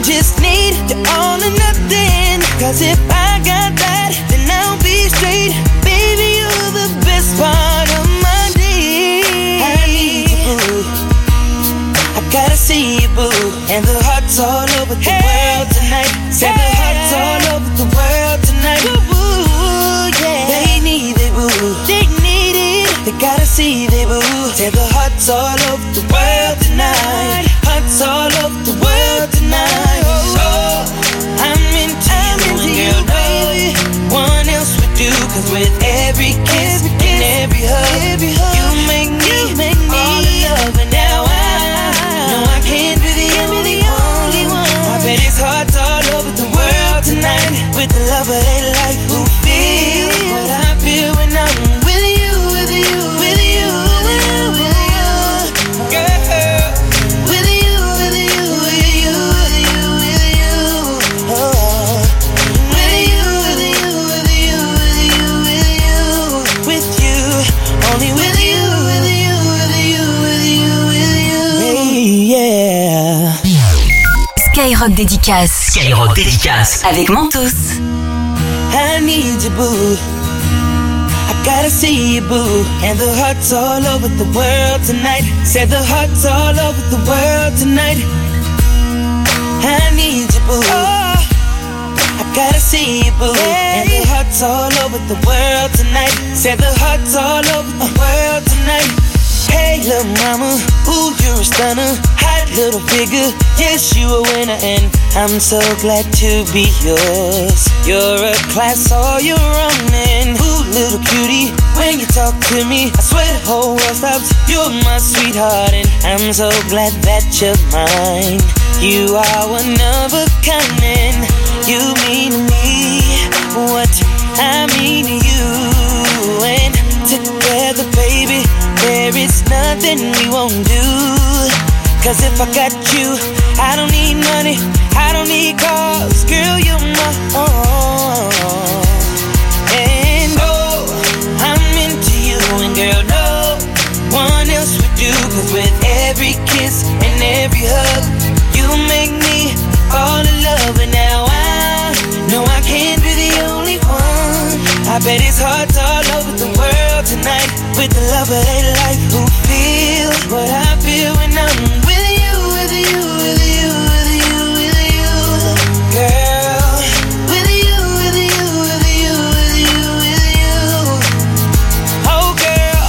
I just need the all or nothing. Cause if I got that, then I'll be straight. Baby, you're the best part of my day. I need you, boo. I gotta see you, boo. And the hearts all over the world tonight. Say the hearts all over the world tonight. Boo, yeah. They need it, boo. They need it. They gotta see it, boo. Say the hearts all over the world tonight. Hearts all over the world do. Cause with every kiss and every hug, you dédicace. Skyrock dédicace. Avec Mentos. I need you, boo. I gotta see you, boo. And the hearts all over the world tonight. Said the hearts all over the world tonight. I need you, boo. I gotta see you, boo. And the hearts all over the world tonight. Said the hearts all over the world tonight. Hey, little mama, ooh, you're a stunner. Hot little figure, yes, you a winner, and I'm so glad to be yours. You're a class all your own, and ooh, little cutie, when you talk to me, I swear the whole world stops. You're my sweetheart, and I'm so glad that you're mine. You are one of a kind, and you mean to me what I mean to you, nothing we won't do. Cause if I got you, I don't need money, I don't need cars. Girl, you're my own. And oh, I'm into you, and girl, no one else would do. Cause with every kiss and every hug, you make me fall in love. And now I know I can't be the only one. I bet it's hard all over the world tonight with the love of feel what I feel when I'm with you, with you, with you, with you, with you, girl. With you, with you, with you, with you, with you. Oh, girl,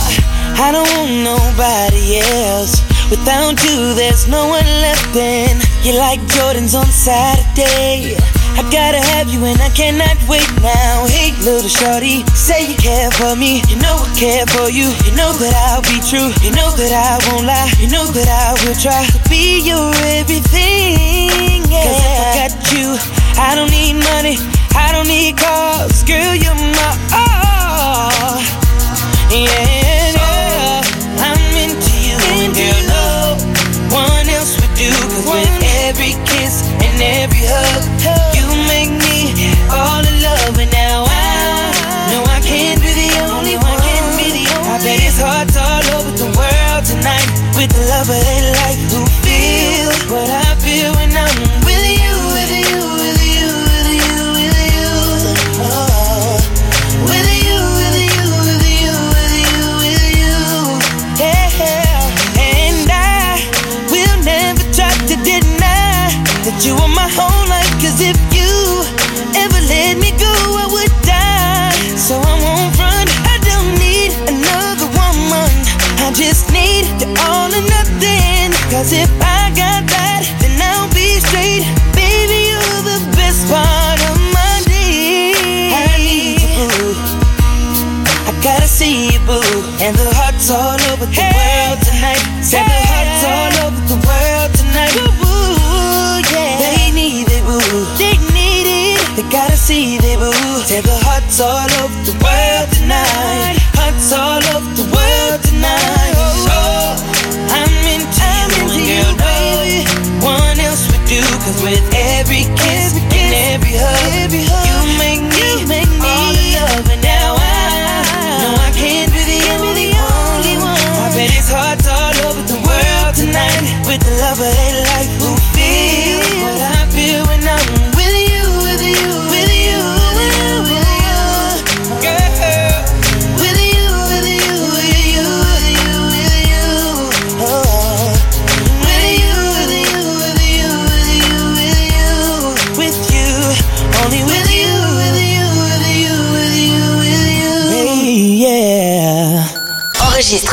I don't want nobody else. Without you, there's no one left. Then you're like Jordans on Saturday. I gotta have you and I cannot wait now. Hey, little shorty, say you care for me. You know I care for you. You know that I'll be true. You know that I won't lie. You know that I will try to be your everything. Yeah. Cause if I got you, I don't need money. I don't need cars. Girl, you're my all. Yeah, yeah. I'm into you. And girl, no one else would do. Cause with every kiss and every hug,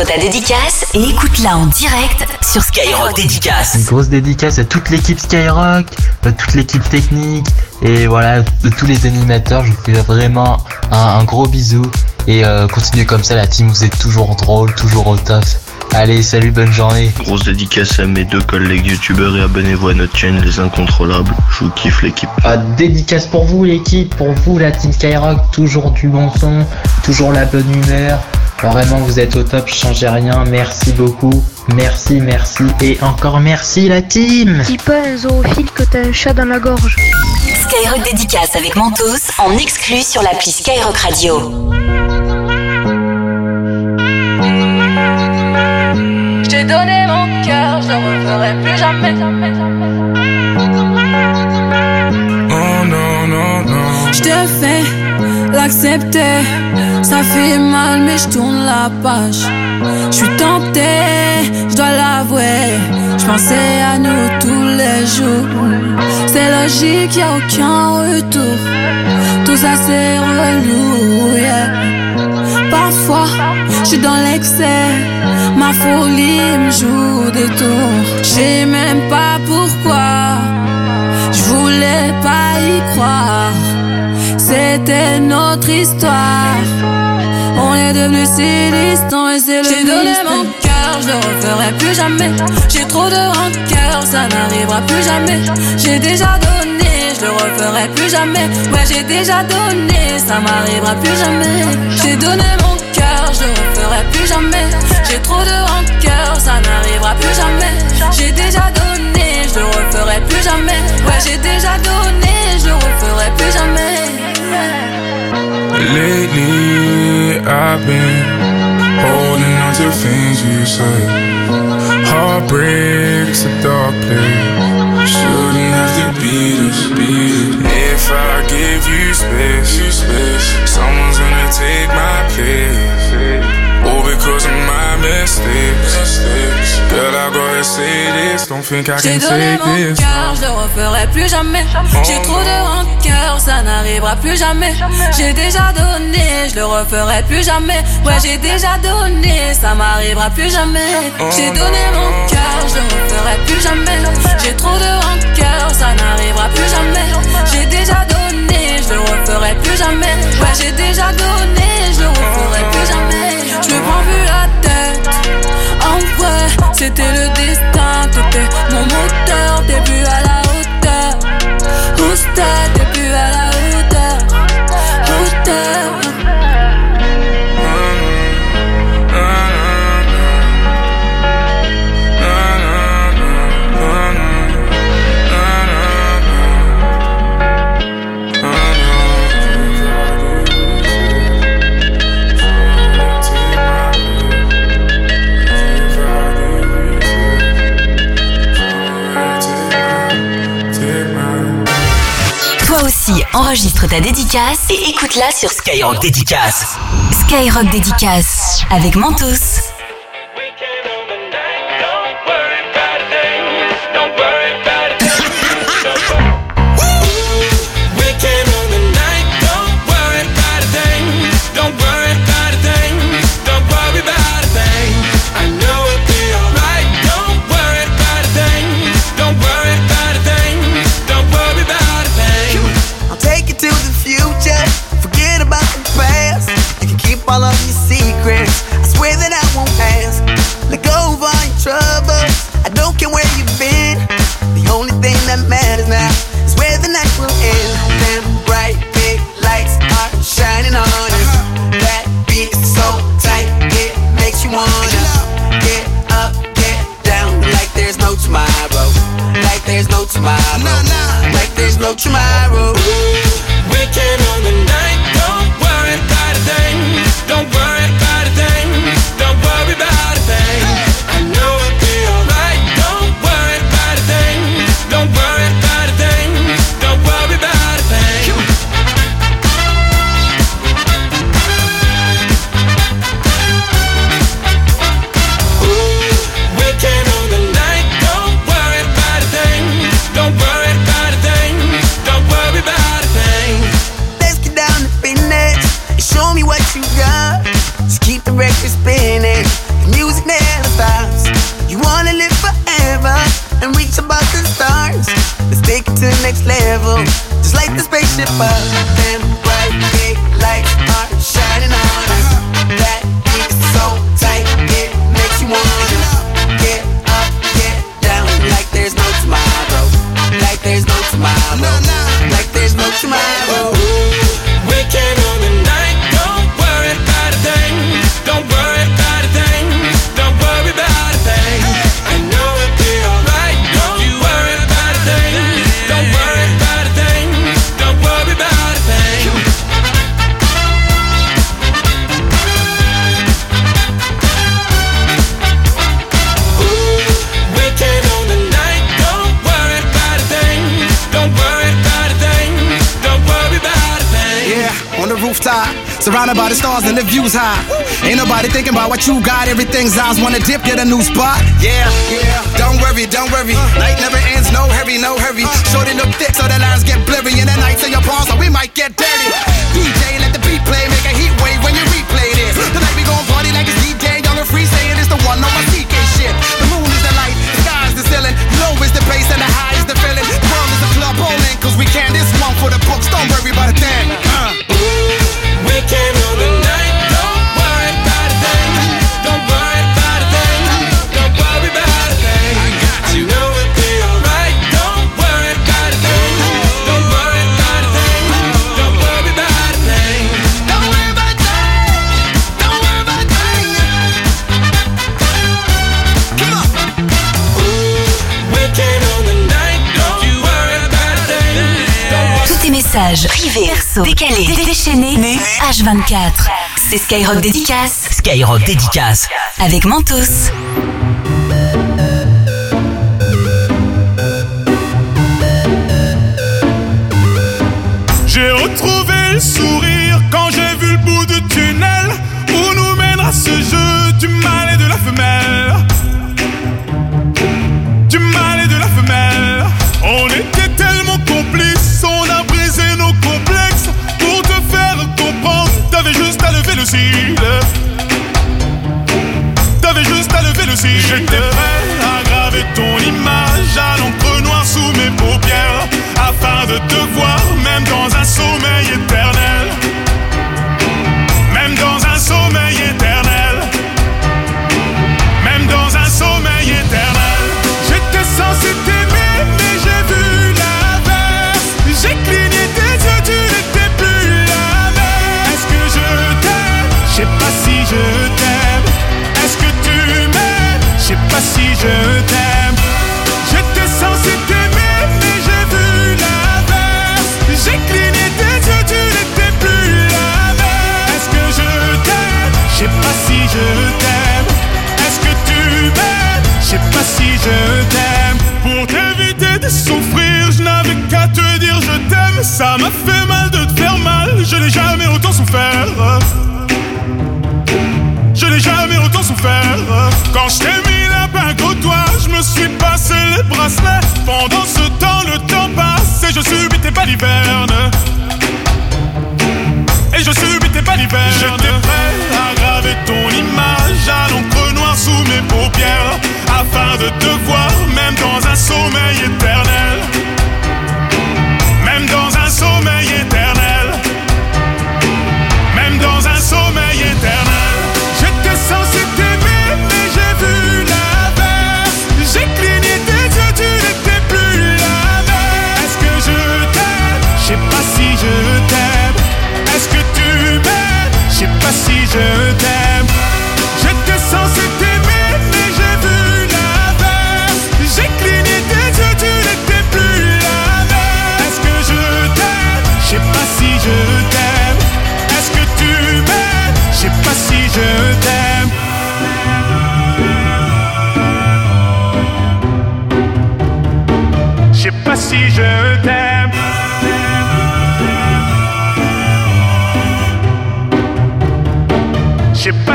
dédicace et écoute-la en direct sur Skyrock Dédicace. Une grosse dédicace à toute l'équipe Skyrock, à toute l'équipe technique et voilà, de tous les animateurs. Je vous fais vraiment un, gros bisou et euh, continuez comme ça, la team, vous êtes toujours drôle, toujours au top. Allez, salut, bonne journée. Grosse dédicace à mes deux collègues youtubeurs et abonnez-vous à notre chaîne Les Incontrôlables. Je vous kiffe l'équipe. Ah, dédicace pour vous l'équipe, pour vous la team Skyrock, toujours du bon son, toujours la bonne humeur. Vraiment, vous êtes au top, changez rien. Merci beaucoup. Merci, merci. Et encore merci, la team. Dis pas un zoophile que t'as un chat dans la gorge. Skyrock dédicace avec Mentos en exclu sur l'appli Skyrock Radio. J'ai donné mon cœur, je ne referai plus jamais. Oh l'accepter. Ça fait mal, mais je tourne la page. Je suis tentée, je dois l'avouer. Je pensais à nous tous les jours. C'est logique, y a aucun retour. Tout ça c'est relou, yeah. Parfois, je suis dans l'excès. Ma folie me joue des tours. Je sais même pas pourquoi. Je voulais pas y croire. C'était notre histoire. On est devenus si distants et c'est le J'ai donné mon cœur, je le referai plus jamais. J'ai trop de rancœur, ça n'arrivera plus jamais. J'ai déjà donné, je le referai plus jamais. Ouais, j'ai déjà donné, ça m'arrivera plus jamais. J'ai donné mon cœur, je le referai plus jamais. J'ai trop de rancœur, ça n'arrivera plus jamais. J'ai déjà donné, je le referai plus jamais. Ouais, j'ai déjà Lately, I've been holding on to things you said. Heartbreak's a dark place. Shouldn't have to beat us, beat. If I give you space, you space, someone's gonna take my place. All because of my mistakes. Girl, I this, don't think I J'ai can donné take mon this. cœur, je le referai plus jamais. J'ai trop de rancœur, ça n'arrivera plus jamais. J'ai déjà donné, je le referai plus jamais. Ouais, j'ai déjà donné, ça m'arrivera plus jamais. J'ai donné mon cœur, je le referai plus jamais. J'ai trop de rancœur, ça n'arrivera plus jamais. J'ai déjà donné, je le referai plus jamais. Ouais, j'ai déjà donné, c'était le destin. T'étais mon moteur, plus à la hauteur. Enregistre ta dédicace et écoute-la sur Skyrock Dédicace. Skyrock Dédicace avec Mentos. secrets. I swear that I won't pass. Let go of all your troubles. I don't care where you've been. The only thing that matters now. what you got, everything's ours. Wanna dip, get a new spot? Yeah. décalé, déchaîné, H24. C'est Skyrock Dédicace. Skyrock Dédicace. Avec Mentos. J'ai retrouvé le sourire quand j'ai je t'aime. J'étais censé t'aimer, mais j'ai vu la baisse. J'ai cligné des yeux, tu n'étais plus la même. Est-ce que je t'aime? Je sais pas si je t'aime. Est-ce que tu m'aimes? Je sais pas si je t'aime. Pour t'éviter de souffrir, je n'avais qu'à te dire je t'aime. Ça m'a fait mal de te faire mal, je n'ai jamais autant souffert. Je n'ai jamais autant souffert quand je. Pendant ce temps, le temps passe et je subis tes balivernes. Et je subis tes balivernes. J'étais prêt à graver ton image à l'encre noire sous mes paupières. Afin de te voir, même dans un sommeil éternel. Même dans un sommeil je t'aime.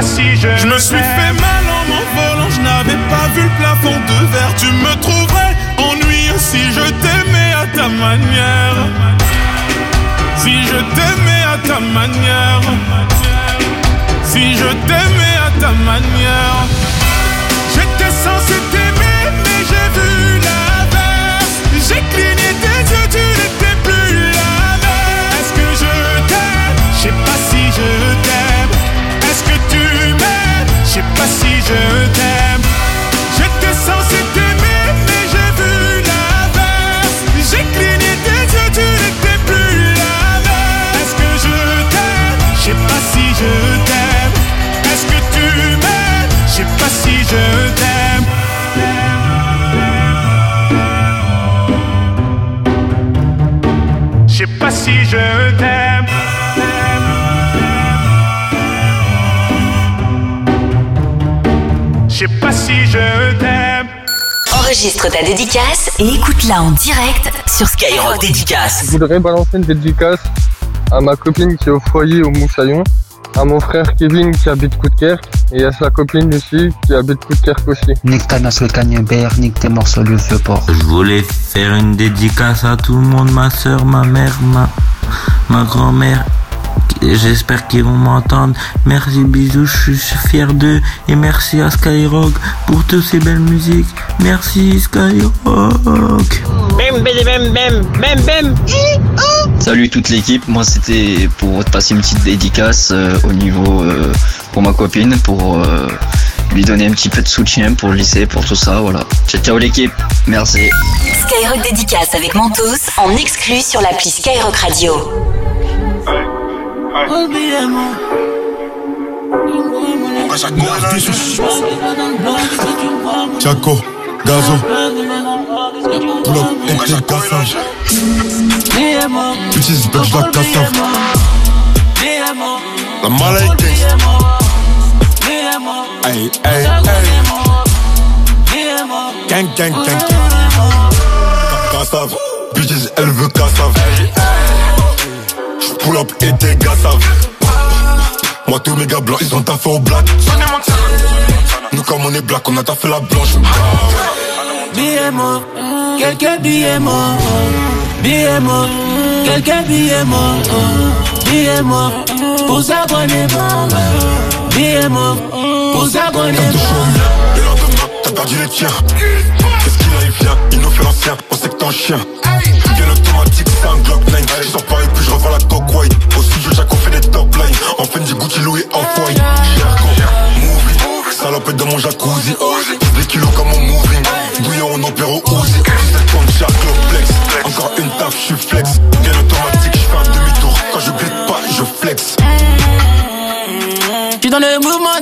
je. Je me suis fait mal en m'envolant, je n'avais pas vu le plafond de verre. Tu me trouverais ennuyeux si je t'aimais à ta manière. Si je t'aimais à ta manière. Si je t'aimais à ta manière. J'étais censé t'aimer, mais j'ai vu. Enregistre ta dédicace et écoute-la en direct sur Skyrock Dédicace. Je voudrais balancer une dédicace à ma copine qui est au foyer au Moussaillon, à mon frère Kevin qui habite Coudekerque et à sa copine Lucie qui habite Coudekerque aussi. Nique ta le cagnebert, nique tes morceaux le feu port. Je voulais faire une dédicace à tout le monde, ma soeur, ma mère, ma, ma grand-mère. J'espère qu'ils vont m'entendre. Merci, bisous, je suis fier d'eux. Et merci à Skyrock pour toutes ces belles musiques. Merci, Skyrock. Bam, bam, bam, bam, bam. Salut toute l'équipe, moi c'était pour te passer une petite dédicace euh, au niveau euh, pour ma copine, pour euh, lui donner un petit peu de soutien pour le lycée, pour tout ça, voilà. Ciao ciao l'équipe, merci. Skyrock Dédicace avec Mentos en exclu sur l'appli Skyrock Radio. Chaco, Gazo, pull up et tes cassages. Bitches, bitch, la cassave. La maladie. Hey, hey, hey. Gang, gang, gang. Cassave. Bitches, elle veut cassave. Pull up et tes gassaves. Moi, tous mes gars blancs, ils ont taffé au black. Nous, comme on est black, on a taffé la blanche. Billets morts, quelques billets morts. Billets morts, quelques billets morts. Billets morts, pour ça qu'on est mort. Billets morts, pour ça qu'on est mort. Le lendemain, t'as perdu les tiens. Qu'est-ce qu'il a, il vient, il nous fait l'ancien, on sait que t'es un chien. Bien automatique, c'est un Glock 9. Je sors puis je revends la coque white. Au studio, Jacques, on fait des top lines. En du Gucci, Louis, Off-White. Movie, salopette dans mon jacuzzi. Des kilos comme mon moving. Bouillon, on opère au Uzi. 17 tonnes, Jacques, Loplex. Encore une taf, je suis flex. Bien automatique, je fais un demi-tour. Quand je glisse pas, je flex.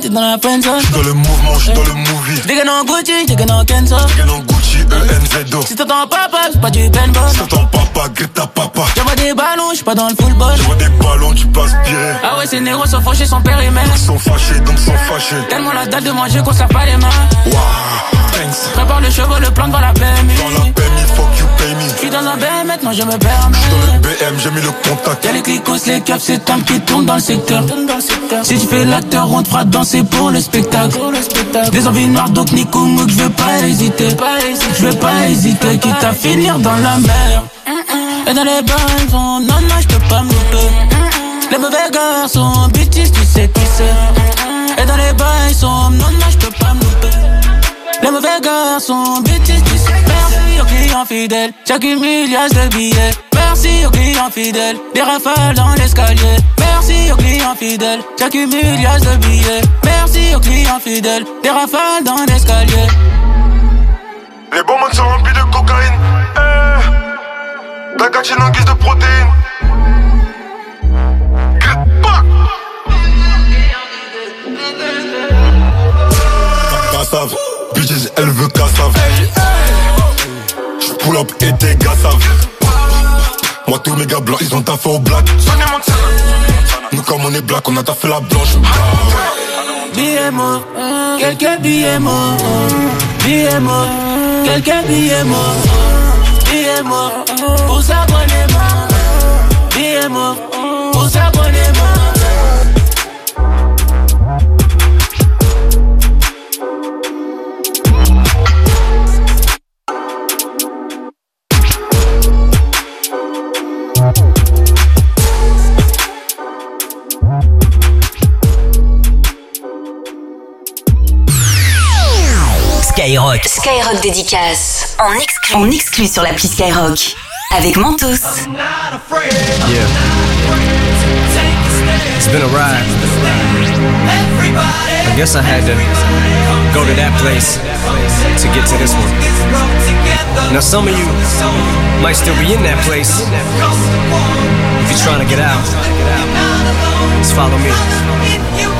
J'suis mouvement, t'es dans la pente. J'suis dans le mouvement, j'suis dans le movie. J'dégaine en Gucci, j'dégaine en Kenzo. J'dégaine en Gucci, E-N-Z-O. Si t'entends papa, c'est pas du paintball. Si t'entends papa, Greta papa. J'envoie des ballons, j'suis pas dans le football. J'envoie des ballons, tu peux aspirer. Ah ouais, ces négros sont fâchés, son père et mère. Ils sont fâchés, donc sont fâchés. Tellement la dalle de manger qu'on serre pas les mains. Waouh, thanks. Prépare le chevaux, le plan devant la PMI. Dans la PMI, me. J'suis dans un BM, maintenant je me permets. J'suis dans le BM, j'ai mis le contact. Y'a les clicos, les caps, c'est Tam qui tourne dans le secteur. Si tu fais l'acteur, on te fera danser pour le spectacle. Des envies noires, donc Nico Mouk, je veux pas hésiter. Je veux pas hésiter, quitte à finir dans la mer. Et dans les bonnes non, non, je peux pas me louper. Les mauvais garçons, bitches, tu sais qui c'est. Et dans les bails sont, non, non, je peux pas me louper. Les mauvais garçons, bitches, tu sais. Merci aux clients fidèles, j'accumule de billets. Merci aux clients fidèles, des rafales dans l'escalier. Merci aux clients fidèles, j'accumule de billets. Merci aux clients fidèles, des rafales dans l'escalier. Les bonbons sont remplis de cocaïne. Eh, ta gatine en guise de protéines. Cassave, bitches, elle veut cassave. J'pull up et tes gars savent. Moi, tous mes gars blancs, ils ont taffé au black. Nous, comme on est black, on a taffé la blanche. Billets morts, quelques billets morts. Billets morts, quelques billets morts. Billets morts, pour est mort. Skyrock. Skyrock Dédicace. En exclu. En exclu sur l'appli Skyrock. Avec Mentos. Yeah. It's been a ride. I guess I had to go to that place to get to this one. Now, some of you might still be in that place. If you're trying to get out, just follow me.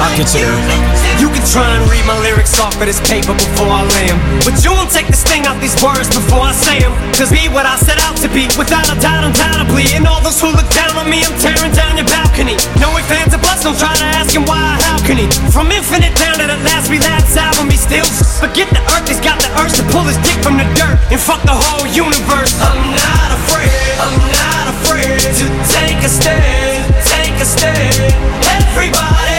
I'll consider it. You can try and read my lyrics off of this paper before I lay 'em. But you won't take the sting out these words before I say 'em. Cause be what I set out to be, without a doubt, undoubtedly. And all those who look down on me, I'm tearing down your balcony. No ifs, ands, or don't try to ask him why, how can he? From infinite down to the last relapse album, he still forget the earth, he's got the urge to pull his dick from the dirt and fuck the whole universe. I'm not afraid, I'm not afraid to take a stand, take a stand. Everybody,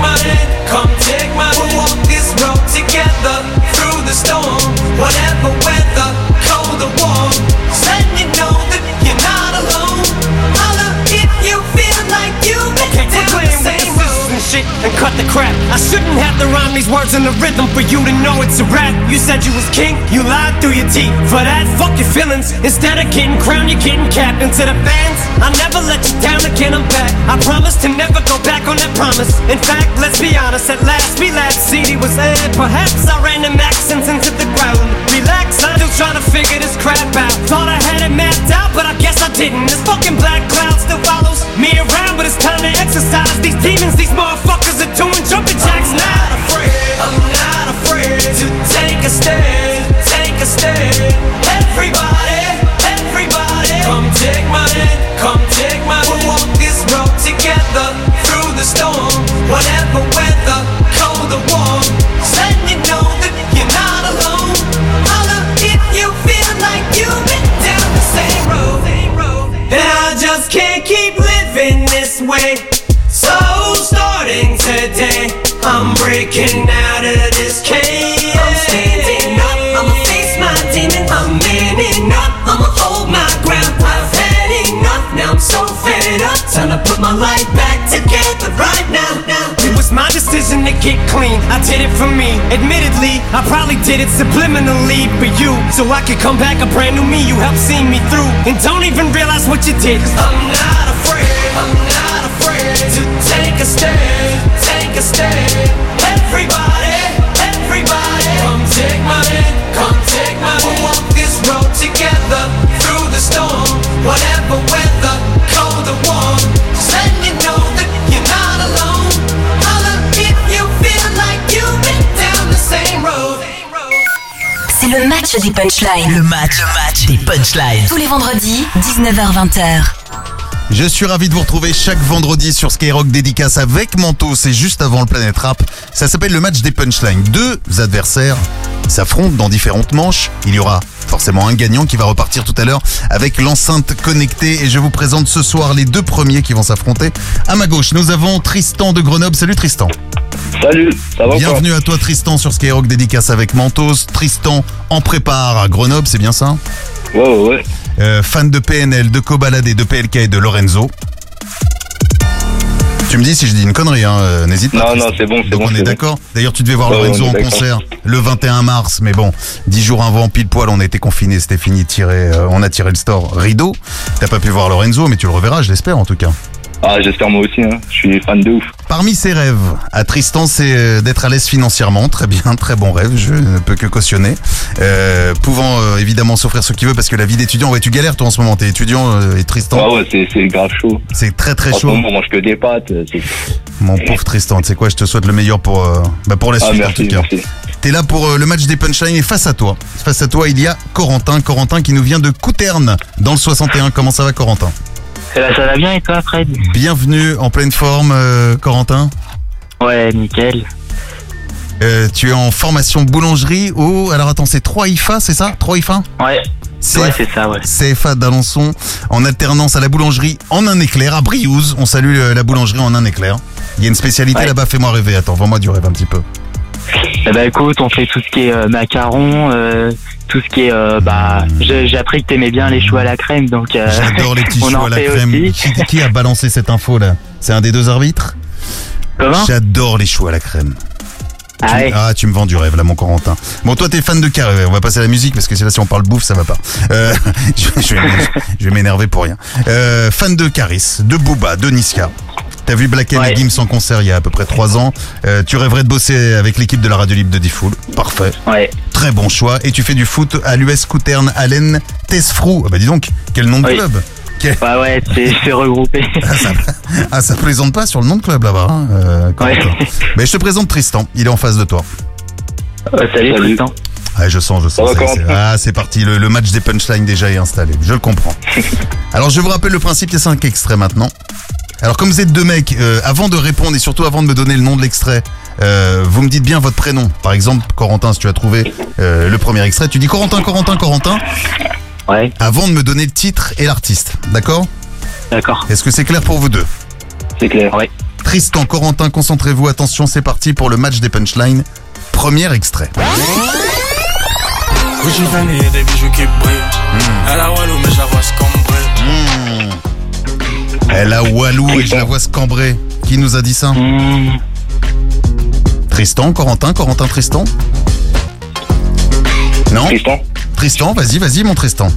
my hand, come take my hand. We'll walk this road together through the storm, whatever weather, shit and cut the crap. I shouldn't have to rhyme these words in the rhythm for you to know it's a rap. You said you was king, you lied through your teeth. For that, fuck your feelings. Instead of getting crowned, you're getting capped. And to the fans, I'll never let you down again. I'm back. I promise to never go back on that promise. In fact, let's be honest. At last, we last CD was aired. Perhaps I ran them accents into the ground. Relax, I'm still trying to figure this crap out. Thought I had it mapped out, but I guess I didn't. This fucking black cloud still follows me around, but it's time to exercise these demons. These motherfuckers are doing jumping jacks. I'm not afraid. I'm not afraid to take a stand. Take a stand. Breaking out of this cage. I'm standing up, I'ma face my demon. I'm manning up, I'ma hold my ground. I've had enough, now I'm so fed up. Time to put my life back together right now. now. It was my decision to get clean. I did it for me. Admittedly, I probably did it subliminally for you. So I could come back a brand new me. You helped see me through. And don't even realize what you did. Cause I'm not afraid. I'm not afraid to take a stand. Take a stand. Match des punchlines. Le match, le match des punchlines. Tous les vendredis, 19h-20h. Je suis ravi de vous retrouver chaque vendredi sur Skyrock Dédicace avec Manto. C'est juste avant le Planète Rap. Ça s'appelle le match des punchlines. Deux adversaires s'affrontent dans différentes manches. Il y aura forcément un gagnant qui va repartir tout à l'heure avec l'enceinte connectée. Et je vous présente ce soir les deux premiers qui vont s'affronter. À ma gauche, nous avons Tristan de Grenoble. Salut Tristan. Salut, ça va Bienvenue à toi Tristan sur Skyrock Dédicace avec Mentos. Tristan en prépare à Grenoble, c'est bien ça? Ouais, ouais, ouais. Euh, fan de PNL, de Cobalade, de PLK et de Lorenzo. Tu me dis si je dis une connerie, hein, euh, n'hésite pas. Non, non, c'est bon, c'est Donc bon. on est bon. d'accord D'ailleurs, tu devais voir Ouais, Lorenzo en concert le 21 mars, mais bon, dix jours avant, pile poil, on a été confinés, c'était fini, tiré, euh, on a tiré le store rideau. T'as pas pu voir Lorenzo, mais tu le reverras, je l'espère en tout cas. Ah, j'espère moi aussi, hein. Je suis fan de ouf. Parmi ses rêves, à Tristan, c'est euh, d'être à l'aise financièrement. Très bien, très bon rêve, je ne peux que cautionner. Euh, pouvant euh, évidemment s'offrir ce qu'il veut, parce que la vie d'étudiant, ouais, tu galères toi en ce moment, t'es étudiant euh, et Tristan? Ah ouais, c'est, c'est grave chaud. C'est très très En chaud. on mange que des pâtes. C'est... Mon pauvre Tristan, tu sais quoi, je te souhaite le meilleur pour, euh, bah, pour la Ah, suite merci, en tout cas. merci. T'es là pour euh, le match des punchlines et face à toi, face à toi, il y a Corentin. Corentin qui nous vient de Couterne, dans le 61. Comment ça va, Corentin? Eh ben, ça va bien et toi, Fred? Bienvenue en pleine forme, euh, Corentin. Ouais, nickel. Euh, tu es en formation boulangerie au. Alors attends, c'est 3 IFA, c'est ça? 3 IFA Ouais. Ouais, c'est ça, ouais. CFA d'Alençon, en alternance à la boulangerie en un éclair, à Briouze. On salue euh, la boulangerie en un éclair. Il y a une spécialité Ouais. là-bas, fais-moi rêver. Attends, vends-moi du rêve un petit peu. Eh ben, écoute, on fait tout ce qui est euh, macarons, euh, tout ce qui est, euh, bah, j'ai j'ai appris que t'aimais bien les choux à la crème, donc. euh, J'adore les petits choux à la crème. Qui, qui a balancé cette info là? C'est un des deux arbitres? Comment? J'adore les choux à la crème. Ah Tu- ouais. ah, tu me vends du rêve là, mon Corentin. Bon, toi, t'es fan de carré. On va passer à la musique parce que c'est là, si on parle bouffe, ça va pas. Euh, je, je vais, je vais m'énerver pour rien. Euh, fan de Caris, de Booba, de Niska. T'as vu Black and Gims en concert il y a à peu près trois ans. Euh, tu rêverais de bosser avec l'équipe de la radio libre de Diffoul. Parfait. Ouais. Très bon choix. Et tu fais du foot à l'US Couterne Allen Tesfrou. Ah bah dis donc, quel nom de Oui. club Bah ouais, c'est c'est regroupé. Ah, ça plaisante pas sur le nom de club là-bas. hein, euh. Mais je te présente Tristan, il est en face de toi. salut, Tristan. Ouais, je sens, je sens. va, ça, Corentin c'est- ah, c'est parti, le, le match des punchlines déjà est installé. Je le comprends. Alors, je vous rappelle le principe, il y a cinq extraits maintenant. Alors, comme vous êtes deux mecs, euh, avant de répondre et surtout avant de me donner le nom de l'extrait, euh, vous me dites bien votre prénom. Par exemple, Corentin, si tu as trouvé euh, le premier extrait, tu dis Corentin, Corentin, Corentin. Ouais. Avant de me donner le titre et l'artiste. D'accord? D'accord. Est-ce que c'est clair pour vous deux? C'est clair. Ouais. Tristan, Corentin, concentrez-vous, attention, c'est parti pour le match des punchlines. Premier extrait. Gucci Fendi et des bijoux qui brillent. Elle a Walou, mais je la vois se cambrer. Elle a Walou et je la vois se cambrer. Qui nous a dit ça? Tristan, Corentin, Corentin, Tristan? Non? Tristan. Tristan, vas-y, vas-y, mon Tristan.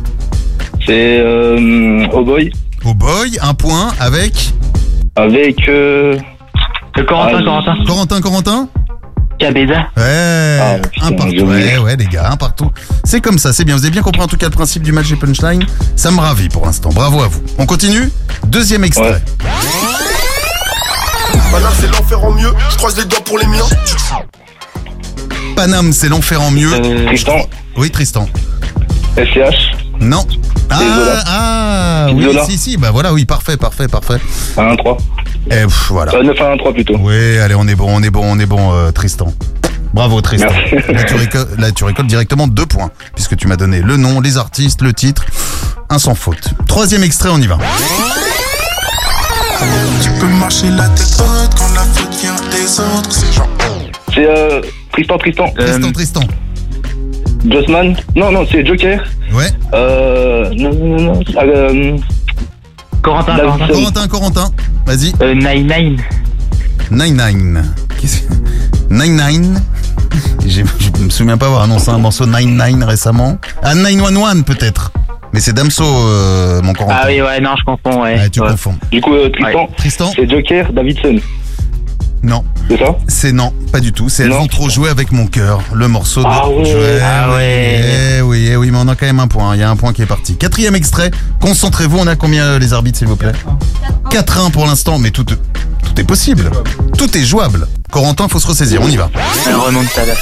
C'est euh, Oh Boy. Oh boy, un point avec? Avec. Euh... Corentin, Ah, Corentin. Corentin, Corentin? Cabeza. Ouais, Ah, un partout. Ouais, ouais, les gars, un partout. C'est comme ça, c'est bien. Vous avez bien compris en tout cas le principe du match des punchlines. Ça me ravit pour l'instant. Bravo à vous. On continue Deuxième extrait. C'est l'enfer en mieux. Je croise les doigts pour les miens. Paname, c'est l'enfer en mieux. Tristan. Oui, Tristan. SCH. Non. Ah, Zola. ah oui, Zola. si, si, bah voilà, oui, parfait, parfait, parfait. 1-3. Et pff, voilà. Euh, 9 1 3 plutôt. Oui, allez, on est bon, on est bon, on est bon, euh, Tristan. Bravo, Tristan. Là tu, récoltes, là, tu récoltes directement deux points, puisque tu m'as donné le nom, les artistes, le titre. Un sans faute. Troisième extrait, on y va. Tu peux marcher la tête haute quand la faute vient des autres. C'est genre. C'est euh, Tristan, Tristan. Tristan, Tristan. Jossman. Non, non, c'est Joker. Ouais. Euh. Non, non, non. Ah, euh, Corentin. Corentin. Corentin, Corentin. Vas-y. Euh, Nine Nine. Nine Nine. Qu'est-ce que- Nine Nine. J'ai- Je me souviens pas avoir annoncé un morceau Nine Nine récemment. Ah, 911 peut-être. Mais c'est Damso, euh, mon Corentin. Ah oui, ouais, non, je confonds, ouais. Ouais, tu Ouais. confonds. Du coup, euh, Tristan. Tristan C'est Joker, Davidson. Non. C'est ça? C'est non, pas du tout. C'est Elles vont trop jouer avec mon cœur, le morceau de. Ah ouais. Ouais, Ah ouais. Eh oui, eh oui, mais on a quand même un point. Il y a un point qui est parti. Quatrième extrait. Concentrez-vous. On a combien euh, les arbitres, s'il vous plaît? 4-1 pour l'instant, mais tout, tout est possible. Tout est jouable. Corentin, faut se ressaisir. On y va. Remontada.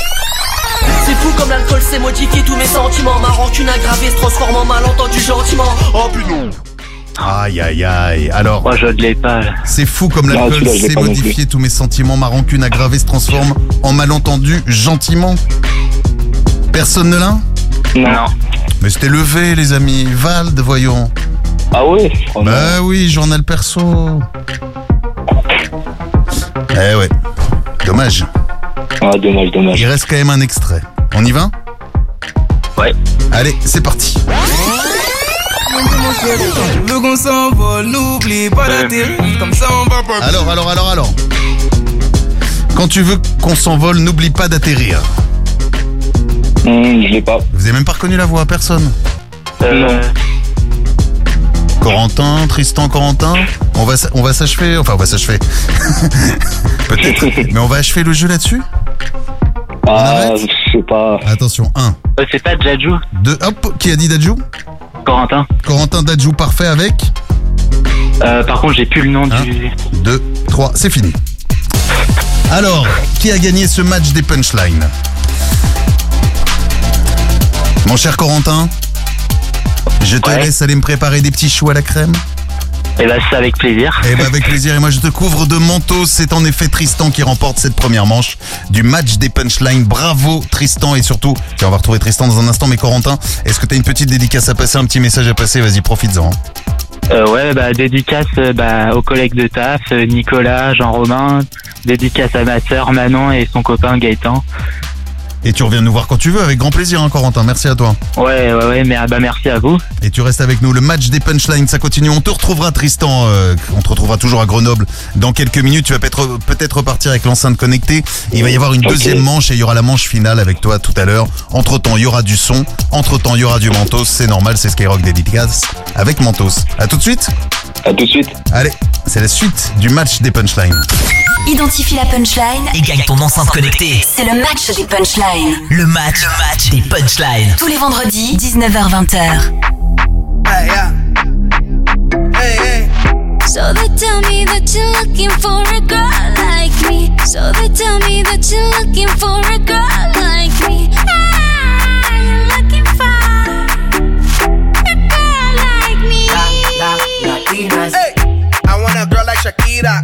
C'est fou comme l'alcool s'est modifié tous mes sentiments Ma rancune aggravée se transforme en malentendu gentiment Oh putain Aïe, aïe, aïe. Alors. Moi, je ne l'ai pas. là. C'est fou comme l'alcool pas non modifié tous mes sentiments. Ma rancune aggravée se transforme en malentendu gentiment. Personne ne l'a Non. Mais c'était levé, les amis. Vald, voyons. Ah oh, non. Bah oui, journal perso. Eh ouais. Dommage. Ah, dommage, dommage. Il reste quand même un extrait. On y va? Ouais. Allez, c'est parti. Qu'on s'envole, n'oublie pas d'atterrir. Comme ça, on va pas. Alors, alors, alors, alors. Quand tu veux qu'on s'envole, n'oublie pas d'atterrir. Hum, je l'ai pas. Vous avez même pas reconnu la voix, personne Euh, Corentin, Tristan, Corentin, on va, on va s'achever, enfin on va s'achever. Peut-être, mais on va achever le jeu là-dessus? Ah, je sais pas. Attention, 1, euh, c'est pas Jadju? 2, hop, qui a dit Dadju Corentin. Corentin Dadju parfait avec Euh, par contre, j'ai plus le nom du. 2, 3, c'est fini. Alors, qui a gagné ce match des punchlines? Mon cher Corentin, je te Ouais. laisse aller me préparer des petits choux à la crème. Eh ben, c'est avec plaisir. Eh ben avec plaisir, et moi je te couvre de manteau. C'est en effet Tristan qui remporte cette première manche du match des punchlines. Bravo Tristan et surtout, tiens, on va retrouver Tristan dans un instant, mais Corentin, est-ce que tu as une petite dédicace à passer, un petit message à passer? Vas-y, profites-en. Euh, ouais, bah, dédicace euh, bah, aux collègues de taf, euh, Nicolas, Jean-Romain. Dédicace à ma sœur Manon et son copain Gaëtan. Et tu reviens nous voir quand tu veux, avec grand plaisir, hein, Corentin. Merci à toi. Ouais, ouais, ouais, mais bah, merci à vous. Et tu restes avec nous. Le match des punchlines, ça continue. On te retrouvera, Tristan. euh, on te retrouvera toujours à Grenoble dans quelques minutes. Tu vas peut-être peut-être repartir avec l'enceinte connectée. Il va y avoir une Ok. deuxième manche et il y aura la manche finale avec toi tout à l'heure. Entre temps, il y aura du son. Entre temps, il y aura du Mentos. C'est normal, c'est Skyrock dédicace avec Mentos. À tout de suite. À tout de suite. Allez, c'est la suite du match des punchlines. Identifie la punchline. Et gagne ton enceinte connectée. C'est le match des punchlines. Le match, le match des punchlines. Tous les vendredis, 19h-20h. Hey, yeah. So they tell me that you're looking for a girl like me. So they tell me that you're looking for a girl like me. Ah, you're looking for a girl like me. Latinas. Hey, I want a girl like Shakira.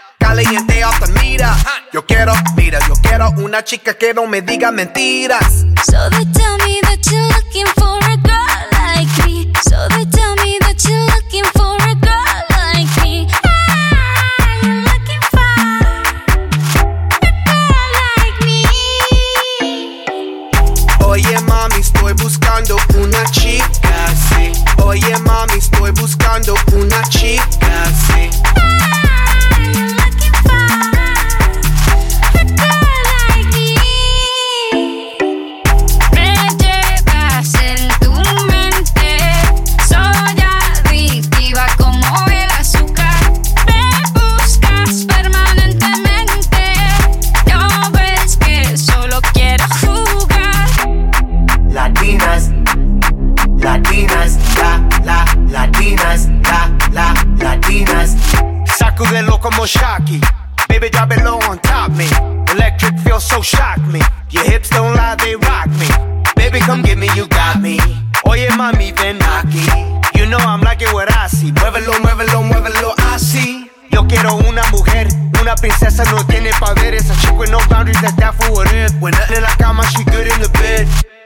Caliente off the meter. Yo quiero, mira, yo quiero una chica que no me diga mentiras. So they tell me that you're looking for a girl like me. So they tell me that you're looking for a girl like me. Ah, you're looking for a girl like me. Oye mami, estoy buscando una chica, sí. Oye mami, estoy buscando una chica,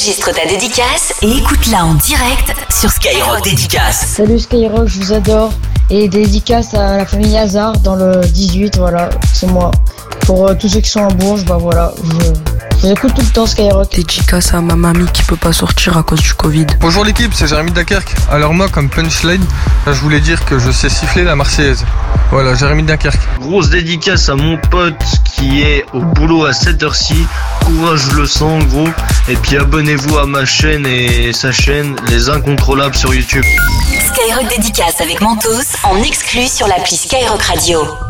Enregistre ta dédicace et écoute-la en direct sur Skyrock Dédicace. Salut Skyrock, je vous adore. Et dédicace à la famille Hazard dans le 18, voilà, c'est moi. Pour euh, tous ceux qui sont en Bourges, bah voilà, je, je vous écoute tout le temps Skyrock. Dédicace à ma mamie qui peut pas sortir à cause du Covid. Bonjour l'équipe, c'est Jérémy Dunkerque. Alors moi, comme punchline, je voulais dire que je sais siffler la Marseillaise. Voilà, Jérémy Dunkerque. Grosse dédicace à mon pote qui est au boulot à cette heure-ci. Courage le sang gros. Et puis abonnez-vous à ma chaîne et sa chaîne Les Incontrôlables sur YouTube. Skyrock Dédicace avec Mentos en exclu sur l'appli Skyrock Radio.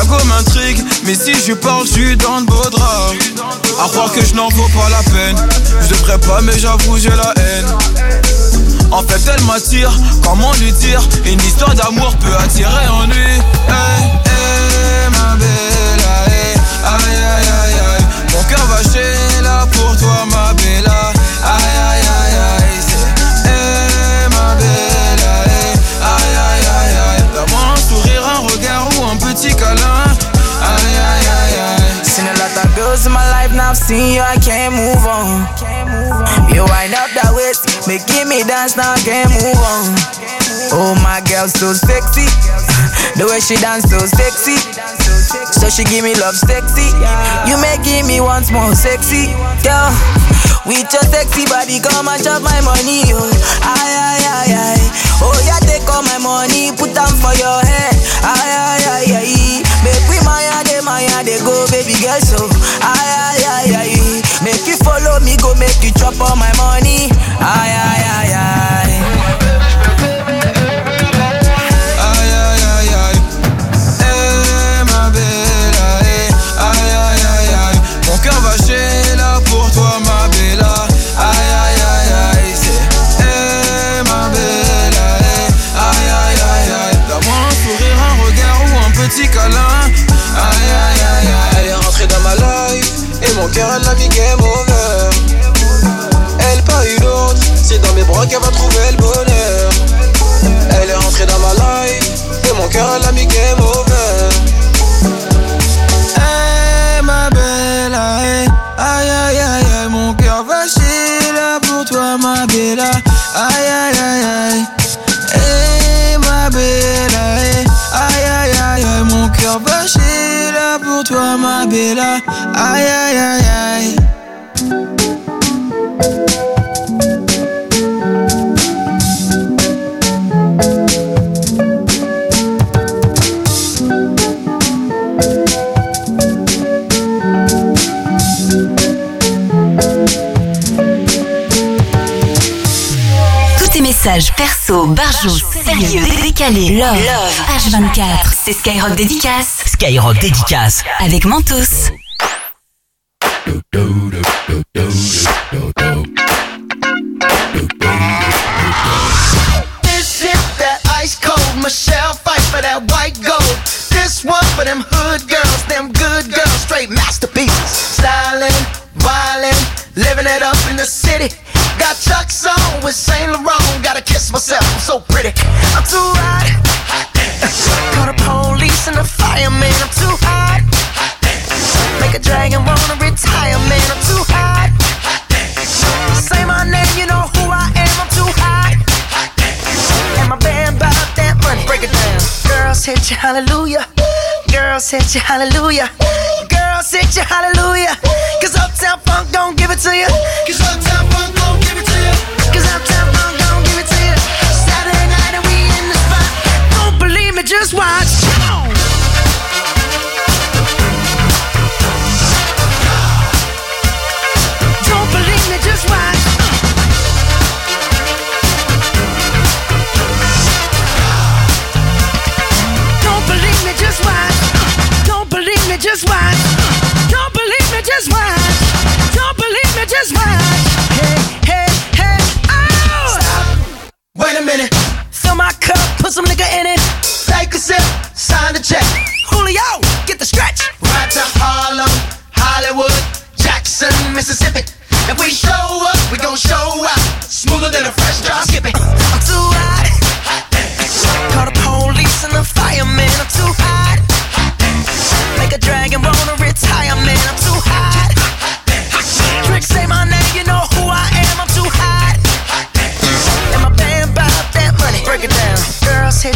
Chicago m'intrigue, mais si je parle, je suis dans le beau drap. À croire que je n'en vaux pas la peine. Je devrais pas, mais j'avoue, j'ai la haine. En fait, elle m'attire, comment lui dire? Une histoire d'amour peut attirer en lui. Hey, hey, ma belle, aïe, aïe, aïe, aïe. Mon cœur va chez là pour toi, ma belle, aïe. I've seen you, I can't move on. You wind up that waist, making me dance, now I can't move on. Oh, my girl, so sexy. The way she dance, so sexy. So she give me love, sexy. You may give me once more, sexy. Girl, with your sexy body, come and chop my money, yo. Aye, aye, aye, aye. Oh, yeah, take all my money, put them for your head. Aye, aye, aye, aye. Make we maya, de maya, they go, baby girl, so. Aye, aye. Go make you chop all my money. Aye, aye, aye, aye. Pour toi ma bella. Aïe aïe aïe aïe Eh ma bella eh. Aïe aïe aïe aïe sourire, un regard ou un petit câlin. Aïe aïe aïe aïe Elle est rentrée dans ma life Et mon cœur elle l'a qu'elle va trouver le bonheur elle est rentrée dans ma life Et mon cœur elle a mis game Hey ma belle. Aïe aïe aïe aïe Mon cœur va chez là pour toi ma belle Aïe aïe aïe aïe Hey ma belle. Aïe aïe aïe aïe Mon cœur va chez là pour toi ma belle Aïe aïe aïe aïe messages perso, barjou, sérieux, décalés, love, H24, c'est Skyrock Dédicace. Skyrock Dédicace. Avec Mentos. This hit that ice cold Michelle fight for that white gold. This one for them hood girls, them good girls, straight masterpieces. Styling, violin, living it up in the city. Got Chuck's on with Saint Laurent. Myself, I'm so pretty. I'm too hot. Call the police and the fireman. I'm too hot. Make a dragon wanna retire, man. I'm too hot. Say my name, you know who I am. I'm too hot. And my band bought that money. Break it down. Girls hit you, hallelujah. Girls hit you, hallelujah. Girls hit you, hallelujah. Cause Uptown Funk don't give it to you. Cause Uptown Funk Me, just watch. Don't believe me, just watch. Don't believe me, just watch. Don't believe me, just watch. Don't believe me, just watch. Don't believe me, just watch. Hey, hey, hey, oh! Stop. Wait a minute. Fill my cup, put some nigga in it. Take a sip, sign the check. Julio, get the stretch. Right to Harlem, Hollywood, Jackson, Mississippi. If we show up, we gon' show out. Smoother than a fresh drop skipping. I'm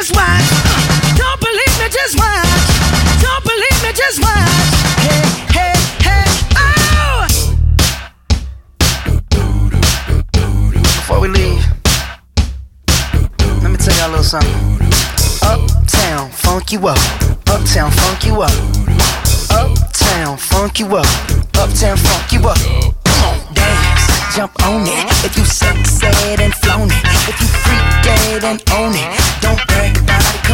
Just watch. Don't believe me, just watch. Don't believe me, just watch. Hey, hey, hey, oh! Before we leave, let me tell y'all a little something. Uptown, funk you up. Uptown, funk you up. Uptown, funk you up. Uptown, funk you up. Come on, dance, jump on it. If you sexed and flown it. If you freak dead and own it. Don't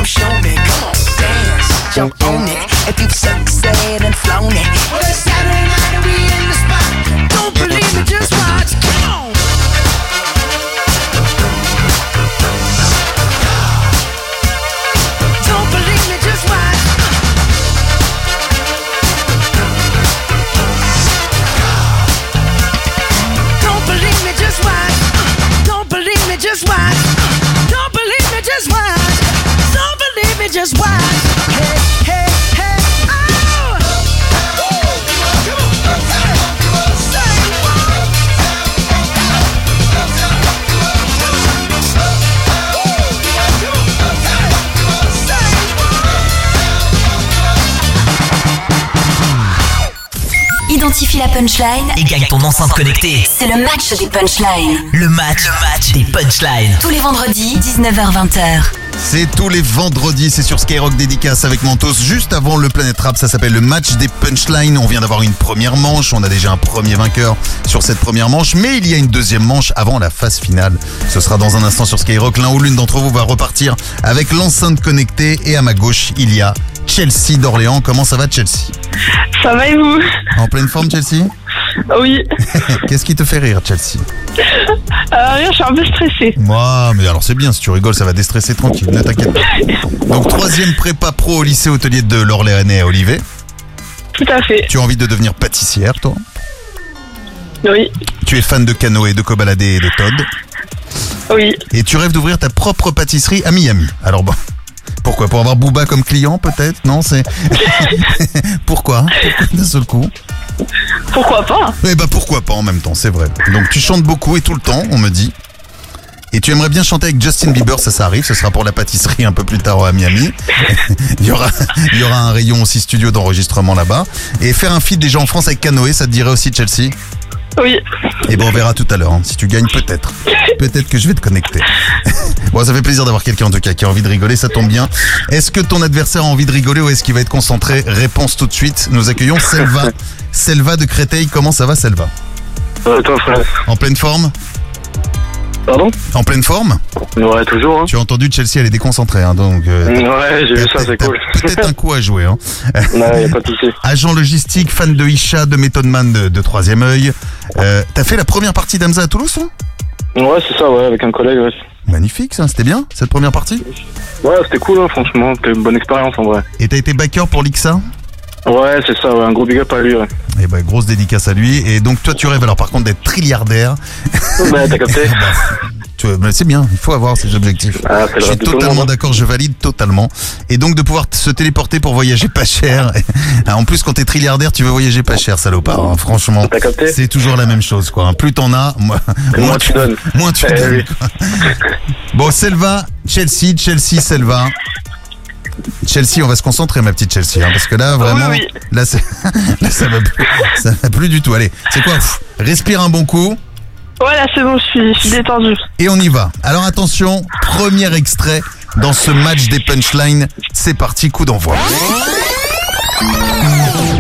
show me. Come on, dance, jump on it. If you've succeeded and flown it, well, it's Saturday. Just watch. Hey, hey, hey, oh! Identifie la punchline Et gagne ton enceinte connectée. C'est le match des punchlines. Le match, le match des punchlines. Tous les vendredis, 19h-20h. C'est tous les vendredis, c'est sur Skyrock Dédicace avec Mentos. Juste avant le Planète Rap, ça s'appelle le match des punchlines. On vient d'avoir une première manche, on a déjà un premier vainqueur sur cette première manche, mais il y a une deuxième manche avant la phase finale. Ce sera dans un instant sur Skyrock. L'un ou l'une d'entre vous va repartir avec l'enceinte connectée et à ma gauche, il y a Chelsea d'Orléans. Comment ça va Chelsea? Ça va et vous? En pleine forme Chelsea? Oui. Qu'est-ce qui te fait rire Chelsea Euh, rien, je suis un peu stressée. Moi, mais alors c'est bien, si tu rigoles, ça va déstresser tranquille, ne t'inquiète pas. Donc troisième prépa pro au lycée hôtelier de l'Orléanais à Olivet. Tout à fait. Tu as envie de devenir pâtissière, toi Oui. Tu es fan de canoë, de cobaladé et de Todd. Oui. Et tu rêves d'ouvrir ta propre pâtisserie à Miami. Alors bon, pourquoi Pour avoir Booba comme client peut-être? Non, c'est... pourquoi? Pourquoi d'un seul coup? Pourquoi pas Eh bah pourquoi pas en même temps, c'est vrai. Donc tu chantes beaucoup et tout le temps, on me dit. Et tu aimerais bien chanter avec Justin Bieber, ça, ça arrive, ce sera pour la pâtisserie un peu plus tard à Miami. il, y aura, un rayon aussi studio d'enregistrement là-bas. Et faire un feed déjà en France avec Canoë, ça te dirait aussi Chelsea? Oui. Et bon, on verra tout à l'heure. hein. Si tu gagnes, peut-être. Peut-être que je vais te connecter. bon, ça fait plaisir d'avoir quelqu'un en tout cas qui a envie de rigoler, ça tombe bien. Est-ce que ton adversaire a envie de rigoler ou est-ce qu'il va être concentré Réponse tout de suite. Nous accueillons Selva. Selva de Créteil. Comment ça va, Selva? Toi, frère. En pleine forme? Pardon En pleine forme Ouais, toujours. Hein. Tu as entendu Chelsea, elle est déconcentrée, hein, donc. euh, Ouais, j'ai vu ça, c'est cool. Peut-être un coup à jouer. Hein. Ouais, y a pas de souci. Agent logistique, fan de Isha, de Method Man de, de Troisième œil. Euh, T'as fait la première partie d'Amza à Toulouse, toi? Ouais, c'est ça, ouais, avec un collègue, ouais. Magnifique, ça. C'était bien, cette première partie? Ouais, c'était cool, hein, franchement. C'était une bonne expérience, en vrai. Et t'as été backer pour l'IXA? Ouais, c'est ça, ouais. Un gros big up à lui, ouais. Eh ben, grosse dédicace à lui. Et donc, toi, tu rêves alors, par contre, d'être trilliardaire. Ouais, t'as capté ben, c'est bien, il faut avoir ces objectifs. Ah, je suis totalement hein. d'accord, je valide totalement. Et donc de pouvoir se téléporter pour voyager pas cher. Ah, en plus, quand t'es trilliardaire, tu veux voyager pas cher, salopard. hein. Franchement, c'est toujours la même chose, quoi. Plus t'en as, moins, moins tu donnes. Moins tu Eh donnes. oui. Bon, Selva, Chelsea, Chelsea, Selva. Chelsea, on va se concentrer, ma petite Chelsea, hein, parce que là, vraiment, oui. là, c'est- là, ça va plus, ça va plus du tout. Allez, c'est quoi? Pff, Respire un bon coup. Ouais, là, c'est bon, je suis, je suis détendue. Et on y va. Alors attention, premier extrait dans ce match des punchlines. C'est parti, coup d'envoi.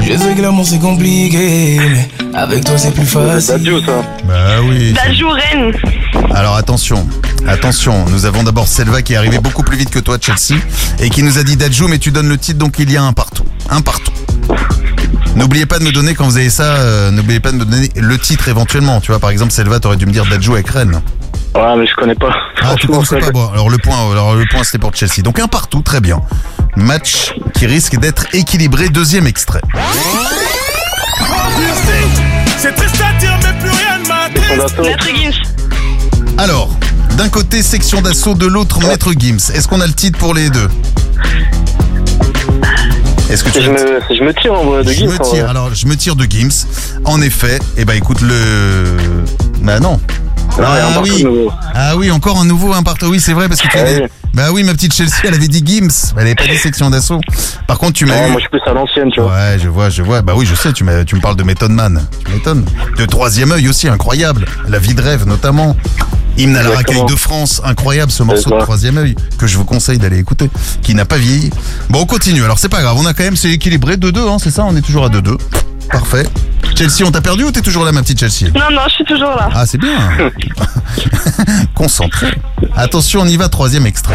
Je sais que l'amour c'est compliqué, mais avec toi c'est plus facile. ça. Bah oui. Dajou Rennes. Alors attention, attention, nous avons d'abord Selva qui est arrivé beaucoup plus vite que toi, Chelsea, et qui nous a dit Dadjou, mais tu donnes le titre, donc il y a un partout. Un partout. N'oubliez pas de me donner, quand vous avez ça, euh, n'oubliez pas de me donner le titre éventuellement. Tu vois, par exemple, Selva, t'aurais dû me dire Dadjou avec Rennes. Ouais, mais je connais pas. Ah, tu Franchement, connais pas bon. Alors le point, alors le point c'était pour Chelsea. Donc un partout, très bien. Match qui risque d'être équilibré. Deuxième extrait. C'est triste à dire, mais plus rien ne m'attriste. Maître Gims. Alors, d'un côté section d'assaut, de l'autre Maître Gims. Est-ce qu'on a le titre pour les deux? Est-ce que tu Je me, je me tire en vrai de Je Gims. me tire. Alors, je me tire de Gims. En effet, eh ben écoute le. Bah non. Non, ah oui. nouveau. Ah oui, encore un nouveau un partout. Oui, c'est vrai parce que tu Ah. Bah oui, ma petite Chelsea, elle avait dit Gims. Elle avait pas dit section d'assaut. Par contre, tu m'as eu. moi, je suis plus à l'ancienne, tu vois. Ouais, je vois, je vois. Bah oui, je sais, tu, me parles de Method Man. Tu m'étonnes. De Troisième œil aussi, incroyable. La vie de rêve, notamment. Hymne à la racaille de France, incroyable ce morceau de. Troisième œil, que je vous conseille d'aller écouter, qui n'a pas vieilli. Bon, on continue. Alors, c'est pas grave, on a quand même, c'est équilibré 2-2, hein, c'est ça? On est toujours à 2-2. Parfait. Chelsea, on t'a perdu ou t'es toujours là, ma petite Chelsea Non, non, je suis toujours là. Ah, c'est bien. Concentré. Attention, on y va, troisième extrait.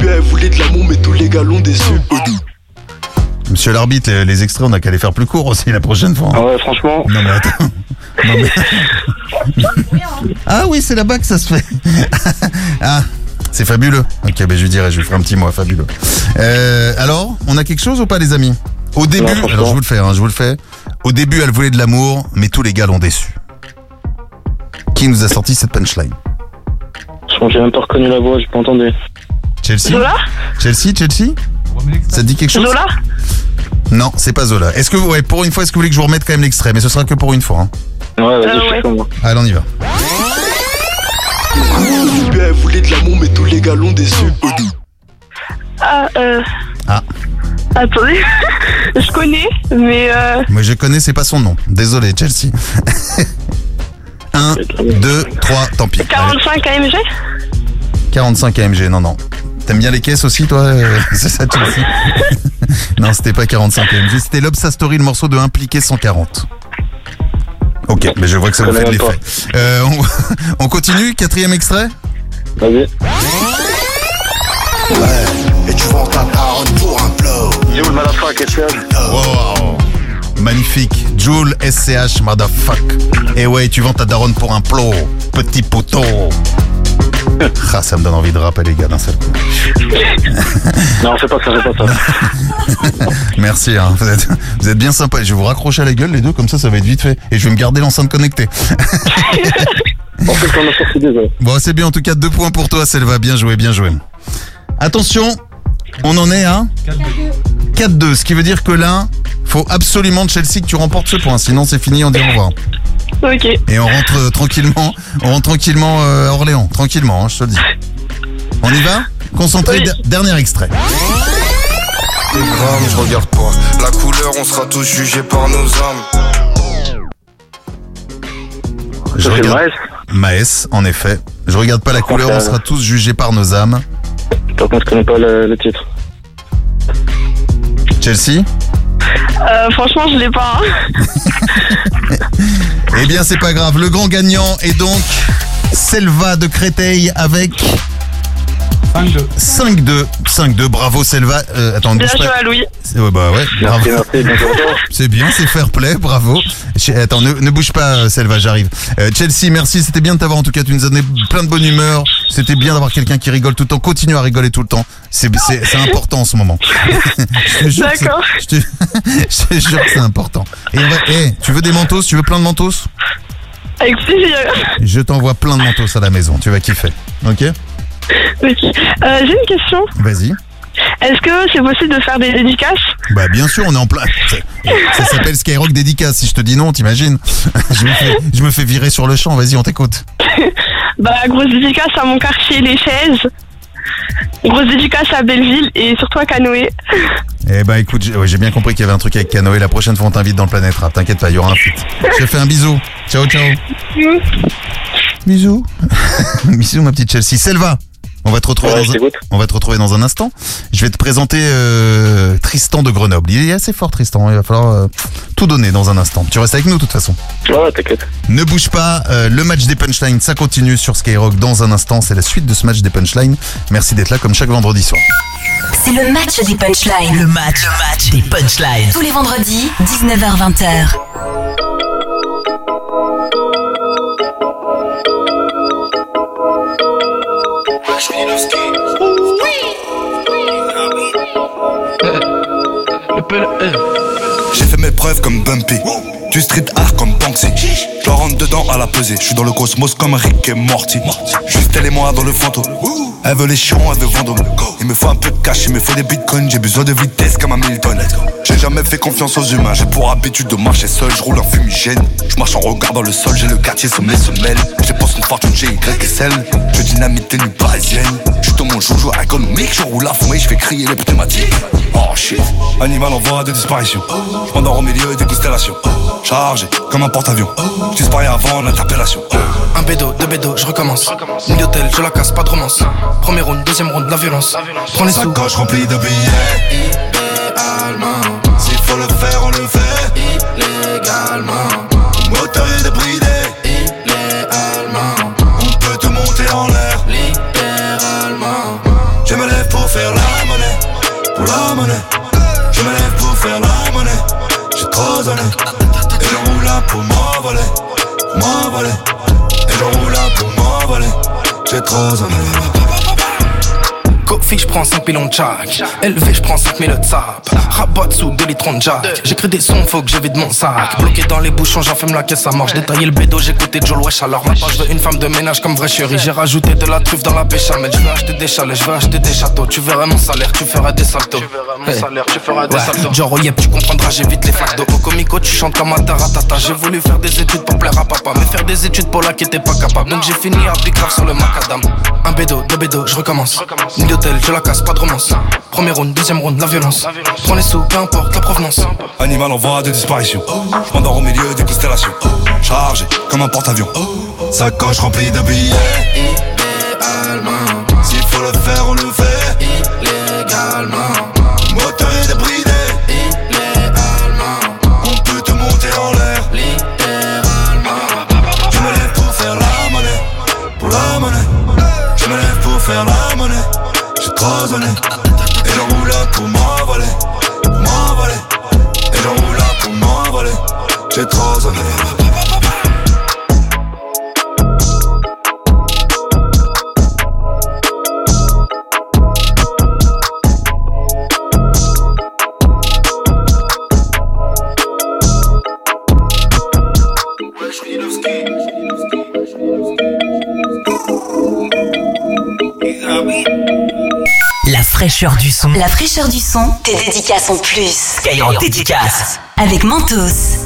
Elle voulait de l'amour, mais tous les gars l'ont déçu. Monsieur l'arbitre, les, les extraits, on a qu'à les faire plus courts aussi la prochaine fois. Ah ouais, franchement. Non mais attends. Non, mais- ah oui, c'est là-bas que ça se fait. ah, c'est fabuleux. Ok, ben je lui dirai, je lui ferai un petit mot, fabuleux. Euh, alors, on a quelque chose ou pas, les amis? Au début, alors je vous le fais, hein, je vous le fais. Au début, elle voulait de l'amour, mais tous les gars l'ont déçu. Qui nous a sorti cette punchline j'ai même pas reconnu la voix, j'ai pas entendu. Chelsea Zola Chelsea, Chelsea Ça te dit quelque chose Zola Non, c'est pas Zola. Est-ce que vous, ouais, pour une fois, est-ce que vous voulez que je vous remette quand même l'extrait Mais ce sera que pour une fois. hein. Ouais, vas-y, Euh, je ouais. comme moi. Allez, on y va. Elle voulait de l'amour, mais tous les gars l'ont déçu. Ah, euh. Ah. Attendez, je connais, mais. Euh... Moi, je connais, c'est pas son nom. Désolé, Chelsea. 1, 2, 3, tant pis. 45 AMG 45 AMG, non, non. T'aimes bien les caisses aussi, toi euh, C'est ça, Chelsea Non, c'était pas 45 AMG, c'était l'Obsa Story, le morceau de Impliqué 140. Ok, mais je vois que ça vous fait de l'effet. Euh, on, continue, quatrième extrait Vas-y. Ouais. Et tu pour un. Joule Madafuck SCH. Wow. Magnifique. Joule SCH Madafuck. Et eh ouais, tu vends ta daronne pour un plot. Petit poteau. ah, ça me donne envie de rapper, les gars, d'un seul coup. non, c'est pas ça, c'est pas ça. Merci, hein, vous, êtes, bien sympa. Je vais vous raccrocher à la gueule, les deux, comme ça, ça va être vite fait. Et je vais me garder l'enceinte connectée. en fait, on a sorti. Bon, c'est bien, en tout cas, deux points pour toi, Selva. Bien joué, bien joué. Attention, on en est à 4-2. Ce qui veut dire que là, faut absolument, Chelsea, que tu remportes ce point. Sinon, c'est fini, on dit au revoir. Ok. Et on rentre euh, tranquillement, on rentre tranquillement euh, à Orléans, tranquillement, hein, je te le dis. On y va? Concentré, Oui. der- dernier extrait. Je regarde pas. La couleur, on sera tous jugés par nos âmes. Je c'est regarde... Maes, en effet. Je regarde pas la couleur, on sera tous jugés par nos âmes. Par contre, je connais pas le, le titre. Chelsea Euh, franchement, je l'ai pas. hein. Eh bien, c'est pas grave. Le grand gagnant est donc Selva de Créteil avec 5-2. 5-2. 5-2. Bravo, Selva. Euh, attends, ne Bien joué pas. à Louis. Ouais, bah ouais, bravo. Merci, merci, bien joué. C'est bien, c'est fair play, bravo. Attends, ne, ne bouge pas, euh, Selva, j'arrive. Euh, Chelsea, merci, c'était bien de t'avoir en tout cas. Tu nous as donné plein de bonne humeur. C'était bien d'avoir quelqu'un qui rigole tout le temps. Continue à rigoler tout le temps. C'est important en ce moment. Je te jure que c'est- D'accord. Je te, je te jure que c'est important. Et on va, eh, tu veux des mentos? Tu veux plein de mentos? Avec plaisir. Je t'envoie plein de mentos à la maison. Tu vas kiffer. Ok? Euh, J'ai une question. Vas-y. Est-ce que c'est possible de faire des dédicaces Bah bien sûr, on est en plein. Ça s'appelle Skyrock dédicace. Si je te dis non, t'imagines je, me fais- je me fais virer sur le champ. Vas-y, on t'écoute. Bah, grosse dédicace à mon quartier, Les Chaises. Grosse dédicace à Belleville et surtout à Canoë. Eh ben écoute, j'ai ouais, bien compris qu'il y avait un truc avec Canoë. La prochaine fois, on t'invite dans le Planète Rap. T'inquiète pas, il y aura un feat. Je te fais un bisou. Ciao, ciao. Bisous. Bisous, ma petite Chelsea. Selva, on va te retrouver, Ouais, dans, je un, t'écoute. on va te retrouver dans un instant. Je vais te présenter euh, Tristan de Grenoble. Il est assez fort, Tristan. Il va falloir euh, tout donner dans un instant. Tu restes avec nous, de toute façon. Ouais, t'inquiète. Ne bouge pas, euh, le match des punchlines, ça continue sur Skyrock dans un instant. C'est la suite de ce match des punchlines. Merci d'être là comme chaque vendredi soir. C'est le match des punchlines. Le match, le match des punchlines. Tous les vendredis, 19h-20h. J'ai fait mes preuves comme Bumpy. Du street art comme Banksy. Je rentre dedans à la pesée. Je suis dans le cosmos comme Rick et Morty. Juste elle et moi dans le fantôme. Elle veut les chiens, elle veut vendre. Il me faut un peu de cash, il me faut des bitcoins. J'ai besoin de vitesse comme un Milton. J'ai jamais fait confiance aux humains. J'ai pour habitude de marcher seul. Je roule un fumigène. Je marche en regardant le sol. J'ai le quartier sous mes semelles. Je dépense une fortune chez YSL. Je dynamite une parisienne. Je suis dans mon joujou économique. Je roule à fond et je fais crier les pneumatiques. Oh shit. Animal en voie de disparition. Je m'endors au milieu des constellations. Chargé comme un porte-avions. Je disparais avant l'interpellation. Un bédo, deux bédos, je recommence. Une hôtel, je la casse, pas de romance. Premier round, deuxième round, la violence. Prends les sous. Sacoche remplie de billets. Illégalement. S'il faut le faire, on le fait. Illégalement. Moteur est débridé. Illégalement. On peut te monter en l'air. La monnaie. Je me lève pour faire la monnaie. J'ai trop donné. Et je roule là pour m'envoler. M'envoler. Et je roule là pour m'envoler. J'ai trop donné. Kofi, je prends 5 pilons de jack. Élevé, je prends 5 000 de. Rabat sous 2 litrons de jack. J'écris des sons, faut que j'évite mon sac. Bloqué dans les bouchons, j'enferme la caisse à marche. Détailler le bédo, j'écoutais Joel Wesh. Alors maintenant, je veux une femme de ménage comme vraie chérie. J'ai rajouté de la truffe dans la béchamel. Je veux acheter des chalets, je veux acheter des châteaux. Tu verras mon salaire, tu feras des saltos. Mon salaire, tu feras des saltos. Genre, yep, tu comprendras, j'évite les flaques d'eau. Au comico, tu chantes comme un taratata. J'ai voulu faire des études pour plaire à papa. Mais faire des études pour là qui était pas capable. Donc j'ai fini à Grave sur le macadam. Un bédo, deux bédos, je recommence. D'hôtel, je la casse, pas de romance. Premier round, deuxième round, la violence. Prends les sous, peu importe la provenance. Animal en voie de disparition. Je m'endors au milieu des constellations. Chargé comme un porte-avions. Sacoche remplie de billets. S'il faut le faire, on le fait. Illégalement. Moteur est débridé. Illégalement. On peut te monter en l'air. Littéralement. Je me lève pour faire la monnaie. Pour la monnaie. Je me lève pour faire la monnaie. J'ai trop donné. J'ai trop. La fraîcheur du son. La fraîcheur du son. Tes dédicaces en plus. Skyrock dédicace. Avec Mentos.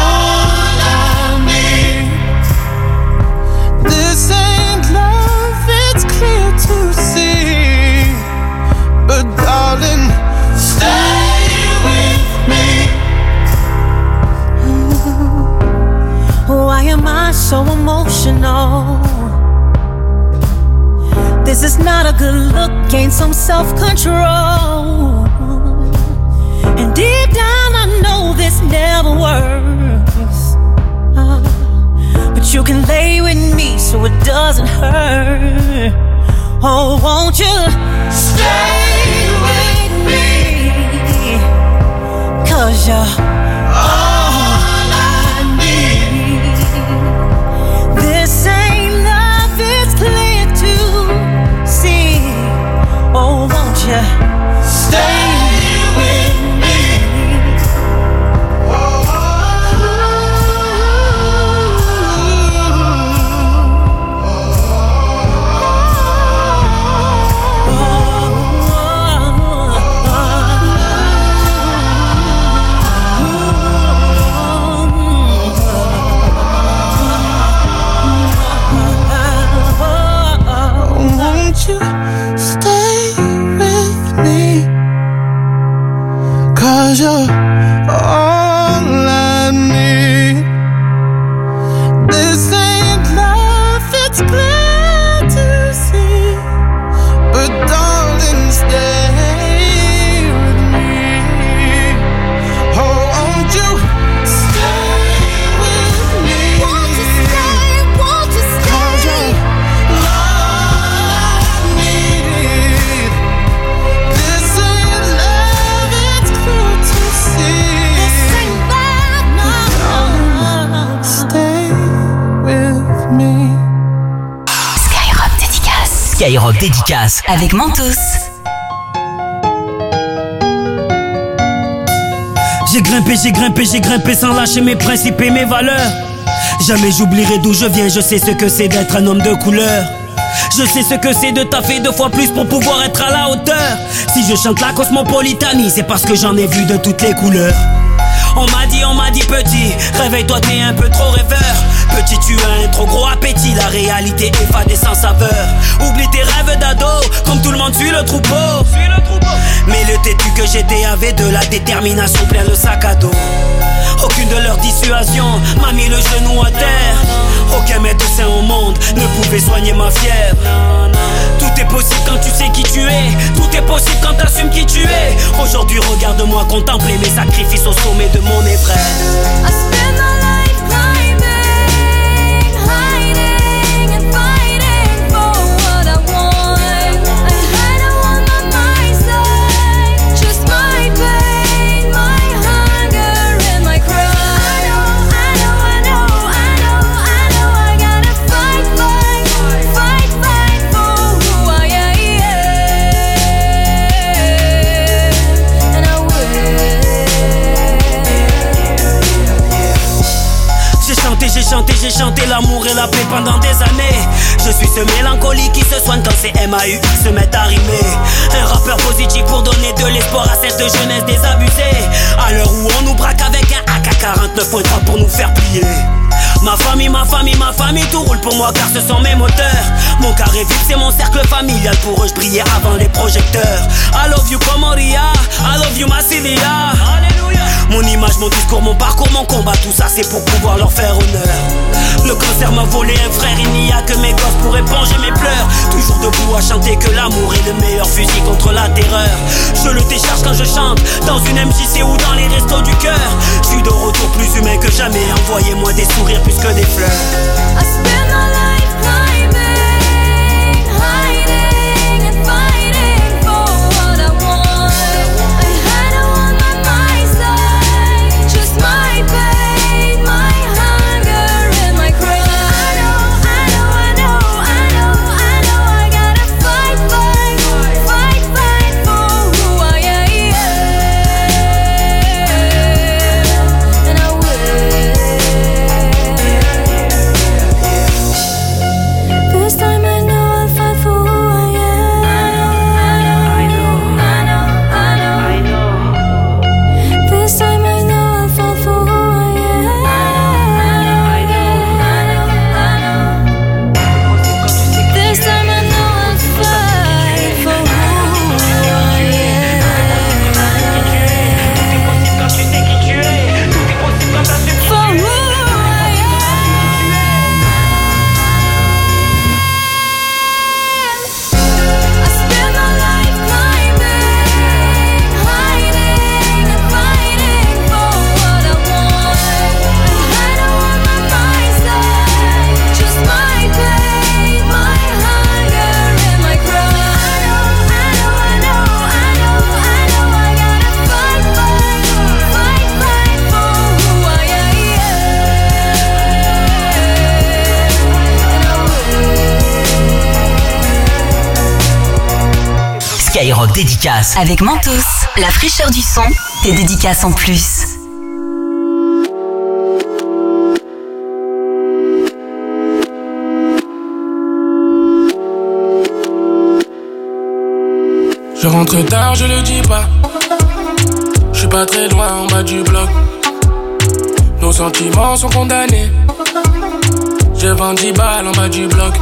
am I so emotional? This is not a good look, gain some self control. And deep down, I know this never works. Ah, but you can lay with me so it doesn't hurt. Oh, won't you stay with me? Cause you're you dédicace. Avec Mentos. J'ai grimpé, j'ai grimpé, j'ai grimpé sans lâcher mes principes et mes valeurs. Jamais j'oublierai d'où je viens, je sais ce que c'est d'être un homme de couleur. Je sais ce que c'est de taffer deux fois plus pour pouvoir être à la hauteur. Si je chante la cosmopolitanie, c'est parce que j'en ai vu de toutes les couleurs. On m'a dit, on m'a dit petit, réveille-toi, t'es un peu trop rêveur. Petit, tu as un trop gros appétit, la réalité est fade et sans saveur. Oublie tes rêves d'ado, comme tout le monde suit le troupeau. Mais le têtu que j'étais avait de la détermination plein le sac à dos. Aucune de leurs dissuasions m'a mis le genou à terre. Aucun médecin au monde ne pouvait soigner ma fièvre. Tout est possible quand tu sais qui tu es. Tout est possible quand t'assumes qui tu es. Aujourd'hui, regarde-moi contempler mes sacrifices au sommet de mon Everest. Chanté, j'ai chanté, l'amour et la paix pendant des années. Je suis ce mélancolique qui se soigne quand ces MAU se mettent à rimer. Un rappeur positif pour donner de l'espoir à cette jeunesse désabusée. À l'heure où on nous braque avec un AK-49.3 pour nous faire plier. Ma famille, ma famille, ma famille, tout roule pour moi car ce sont mes moteurs. Mon carré vide, c'est mon cercle familial. Pour eux, je brillais avant les projecteurs. I love you, Comoria. I love you, Massilia. Mon image, mon discours, mon parcours, mon combat, tout ça c'est pour pouvoir leur faire honneur. Le cancer m'a volé un frère, il n'y a que mes gosses pour éponger mes pleurs. Toujours debout à chanter que l'amour est le meilleur fusil contre la terreur. Je le décharge quand je chante, dans une MJC ou dans les restos du cœur. Je suis de retour plus humain que jamais, envoyez-moi des sourires plus que des fleurs. Skyrock dédicace. Avec Mentos, la fraîcheur du son, tes dédicaces en plus. Je rentre tard, je le dis pas. Je suis pas très loin en bas du bloc. Nos sentiments sont condamnés. Je vends 10 balles en bas du bloc.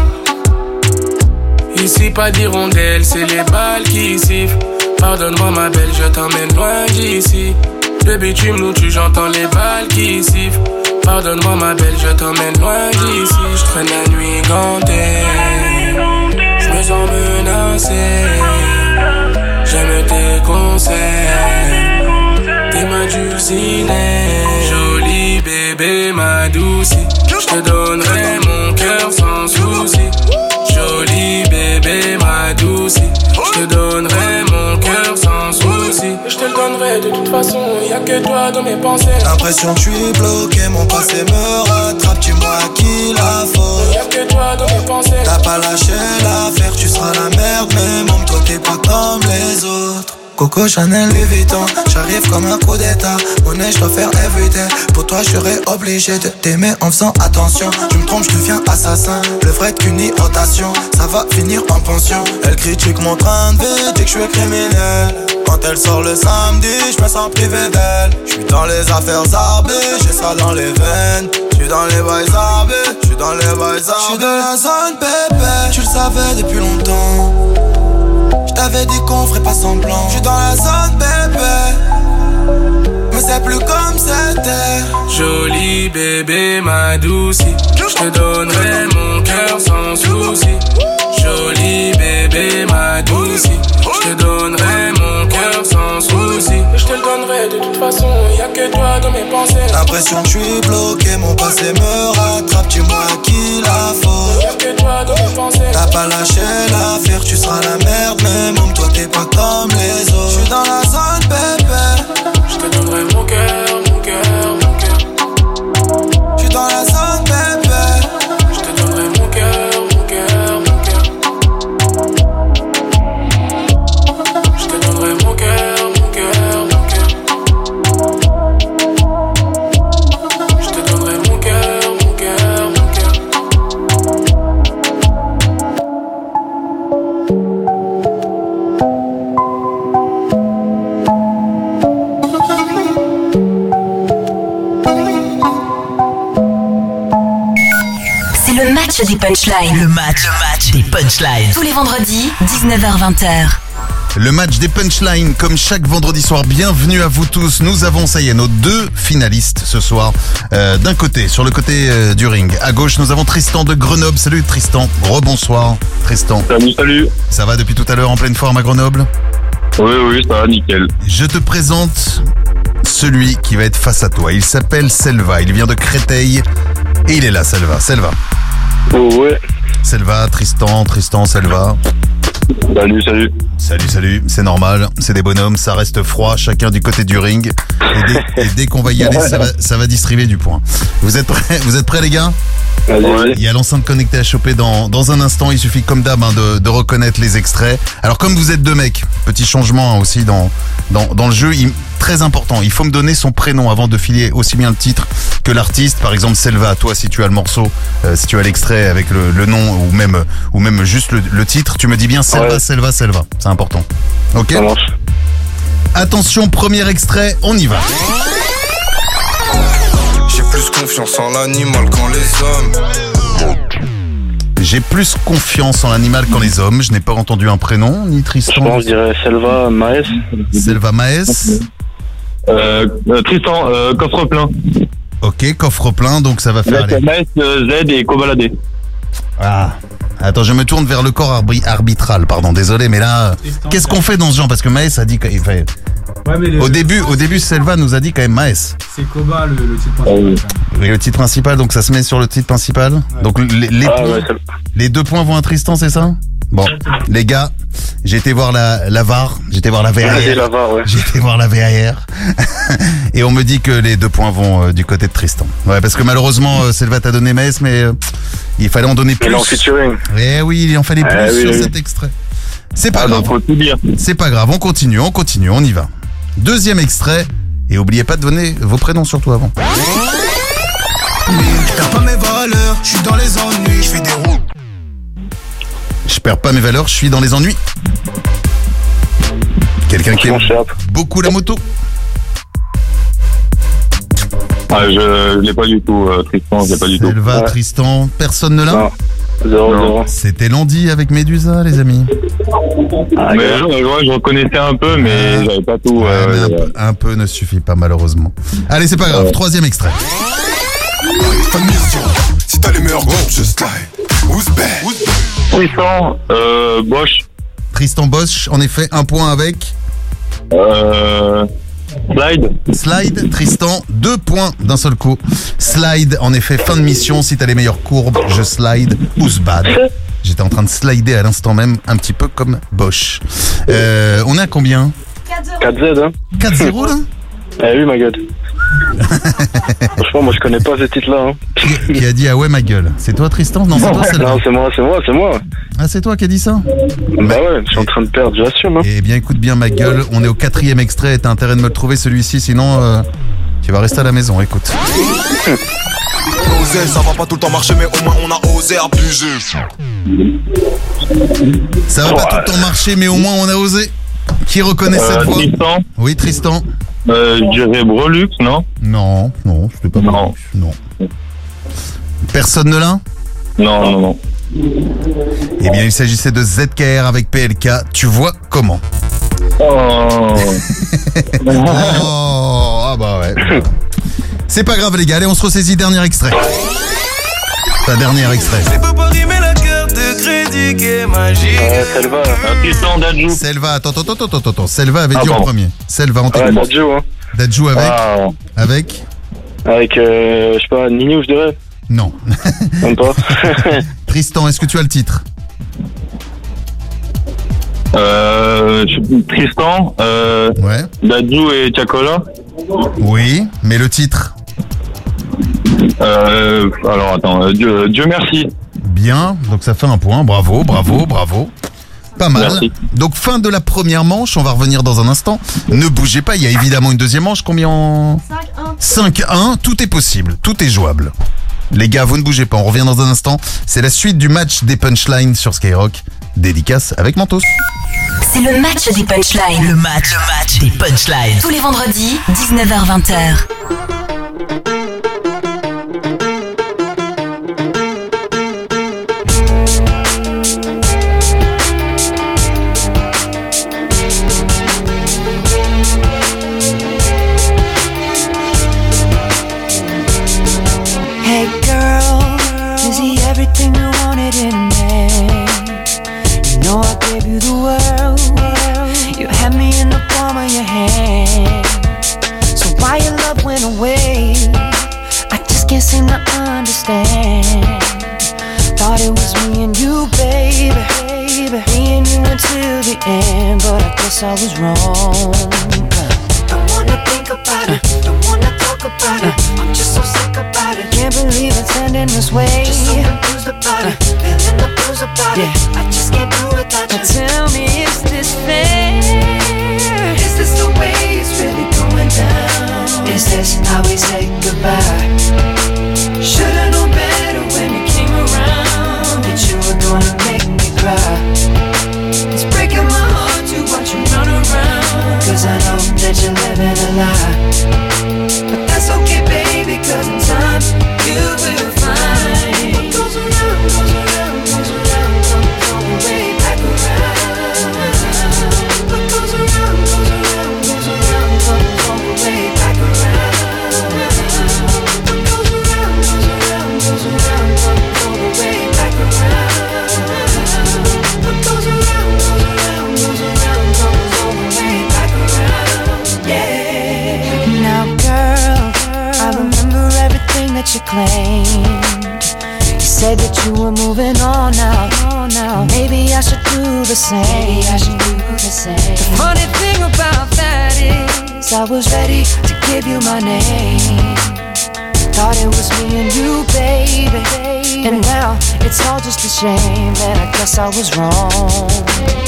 Ici, pas d'hirondelle, c'est les balles qui sifflent. Pardonne-moi, ma belle, je t'emmène loin d'ici. Baby, tu me tu j'entends les balles qui sifflent. Pardonne-moi, ma belle, je t'emmène loin d'ici. Je traîne la nuit gantée. Je me sens menacé. J'aime tes conseils. T'es ma dulcinée. Jolie bébé, ma douce. Je te donnerai mon cœur sans souci. Je te donnerai mon cœur sans souci. Je te le donnerai de toute façon. Y a que toi dans mes pensées. L'impression que je suis bloqué, mon passé me rattrape, dis-moi à qui la faute. Y'a que toi dans mes pensées. T'as pas lâché l'affaire, tu seras la merde, mais mon toi t'es pas comme les autres. Coco Chanel Louis Vuitton, j'arrive comme un coup d'état. Monnaie, je dois faire everyday. Pour toi, je serais obligé de t'aimer en faisant attention. Tu me trompes, je deviens assassin. Le vrai qu'une irritation, ça va finir en pension. Elle critique mon train de vie, dit que je suis criminel. Quand elle sort le samedi, je me sens privé d'elle. Je suis dans les affaires arbées, j'ai ça dans les veines. Je suis dans les bails arbés, je suis dans les bails arbés. Je suis dans la zone bébé, tu le savais depuis longtemps. T'avais dit qu'on ferait pas semblant. Je suis dans la zone bébé, mais c'est plus comme c'était. Joli bébé, ma douce, je te donnerai mon cœur sans souci. Joli bébé, ma douce, je te donnerai mon cœur souci. Je te le donnerai de toute façon, y a que toi dans mes pensées. L'impression que je suis bloqué, mon passé me rattrape, dis-moi qui la faute. Y'a que toi dans mes pensées. T'as pas lâché l'affaire, tu seras la merde, mais même toi t'es pas comme les autres. Je suis dans la zone bébé, Je te donnerai mon cœur, mon cœur, mon cœur. je suis dans la zone match des punchlines. Le match, le match des punchlines. Tous les vendredis, 19h-20h. Le match des punchlines, comme chaque vendredi soir. Bienvenue à vous tous. Nous avons, ça y est, nos deux finalistes ce soir. Euh, D'un côté, sur le côté euh, du ring. À gauche, nous avons Tristan de Grenoble. Salut Tristan. Rebonsoir, Tristan. Salut, salut. Ça va depuis tout à l'heure en pleine forme à Grenoble? Oui, oui, ça va, nickel. Je te présente celui qui va être face à toi. Il s'appelle Selva. Il vient de Créteil. Et il est là, Selva. Selva. Ouais. Selva, Tristan, Tristan, Selva. Salut, salut. Salut, salut, c'est normal, c'est des bonhommes, ça reste froid, chacun du côté du ring. Et dès, qu'on va y aller, ça va, ça va distribuer du point. Vous êtes prêts, vous êtes prêts les gars? Allez. Il y a l'enceinte connectée à choper dans, dans un instant, il suffit comme d'hab hein, de, de reconnaître les extraits. Alors comme vous êtes deux mecs, petit changement hein, aussi dans, dans, dans le jeu, il- très important, il faut me donner son prénom avant de filer aussi bien le titre que l'artiste. Par exemple Selva, toi si tu as le morceau, euh, si tu as l'extrait avec le, le nom ou même, ou même juste le, le titre, tu me dis bien Selva, Ouais. Selva, Selva, c'est important. Ok Ça marche. Attention, premier extrait, on y va. J'ai plus confiance en l'animal qu'en les hommes. J'ai plus confiance en l'animal qu'en les hommes. Je n'ai pas entendu un prénom, ni Je Tristan. pense, je dirais Selva, Maes. Selva Maes. Euh, euh, Tristan, euh, coffre plein. Ok, coffre plein, donc ça va faire euh, Z et Kobalade. Ah. Attends, je me tourne vers le corps arbitral, pardon, désolé, mais là, qu'est-ce qu'on fait dans ce genre? Parce que Maes a dit qu'il fait. Au début, au début, Selva nous a dit quand même Maes. C'est Koba le, le titre Ah principal. Oui, le titre principal, donc ça se met sur le titre principal. Donc les, les Ah, points, ouais, Selva. les deux points vont à Tristan, c'est ça? Bon, les gars, j'ai été voir la, la VAR, j'ai été voir la VAR. Ouais. J'ai été voir la VAR. Et on me dit que les deux points vont euh, du côté de Tristan. Ouais, parce que malheureusement, euh, Selva t'a donné Maes, mais euh, il fallait en donner plus. est en featuring. Eh oui, il en fallait plus Eh oui, sur oui. cet extrait. C'est pas Ah, grave. C'est pas grave, on continue, on continue, on y va. Deuxième extrait. Et oubliez pas de donner vos prénoms surtout avant. T'as pas mes valeurs, je suis dans les Je perds pas mes valeurs, je suis dans les ennuis. Quelqu'un qui aime beaucoup la moto Ah, je, je l'ai pas du tout, euh, Tristan, je l'ai pas du tout. Selva, Ouais. Tristan, personne ne l'a. C'était Landy avec Médusa, les amis. mais je, ouais, je reconnaissais un peu, mais j'avais pas tout. Ouais, euh, un, ouais. peu, un peu ne suffit pas, malheureusement. Allez, c'est pas grave, Ouais. troisième extrait. Si t'as les meilleurs groupes, je slide. Who's bad? Tristan, euh, Bosch, Tristan Bosch, en effet, un point avec. euh, Slide. Slide, Tristan, deux points d'un seul coup. Slide, en effet, fin de mission. Si t'as les meilleures courbes, je slide. Ousbad. J'étais en train de slider à l'instant même, un petit peu comme Bosch. Euh, on est à combien 4Z, hein 4-0 là? Eh oui, ma gueule. Franchement, moi je connais pas ce titre-là. Hein. qui, a dit ah ouais ma gueule C'est toi Tristan Non, c'est toi. Non, c'est moi, c'est moi, c'est moi. Ah, c'est toi qui a dit ça Bah ouais, je suis en train de perdre, j'assume. Hein. Eh bien, écoute bien ma gueule. On est au quatrième extrait. T'as intérêt de me le trouver celui-ci, sinon euh, tu vas rester à la maison. Écoute. Ça va pas tout le temps marcher, mais au moins on a osé abuser. Ça va pas tout le temps marcher, mais au moins on a osé. Qui reconnaît Euh, cette voix Tristan. Oui, Tristan. Euh, je dirais Brelux, non? Non, non, c'était pas Non. Non. Personne ne l'a Non, non, non. Eh bien, il s'agissait de ZKR avec PLK. Tu vois comment? Oh. Oh, ah bah ouais. C'est pas grave les gars, allez on se ressaisit, dernier extrait. Ta dernier extrait. Qui est magique. Selva, Tristan Dadju. Selva, attends, attends, attends, attends, attends. Selva avait Ah, dit en premier. Selva, on Ouais, t'écoute. Dadju, hein. Dadju avec Ah, Avec avec, euh, je sais pas, Nino, je dirais. Non. Même pas. Tristan, est-ce que tu as le titre? Euh, Tristan, euh, Ouais. Dadju et Chakola. Oui, mais le titre? Euh, alors attends, euh, Dieu, Dieu merci. Bien, donc ça fait un point. Bravo, bravo, bravo. Pas mal. Merci. Donc fin de la première manche, on va revenir dans un instant. Ne bougez pas, il y a évidemment une deuxième manche. Combien? En 5-1, tout est possible, tout est jouable. Les gars, vous ne bougez pas, on revient dans un instant. C'est la suite du match des punchlines sur Skyrock. Dédicace avec Mentos. C'est le match des punchlines. Le match, le match des punchlines. Tous les vendredis, 19h-20h. Understand. Thought it was me and you, baby. Me and you until the end, but I guess I was wrong. Don't wanna think about it, don't wanna talk about it. I'm just so sick about it. Can't believe it's ending this way. Just so confused about it, feeling the blues about it. I just can't do without you. Tell me, is this fair? Is this the way it's really going down? Is this how we say goodbye? Living claimed. You said that you were moving on now. now. Maybe I should do the same. Maybe I should do the same. The funny thing about that is, I was ready to give you my name. Thought it was me and you, baby. And now it's all just a shame that I guess I was wrong.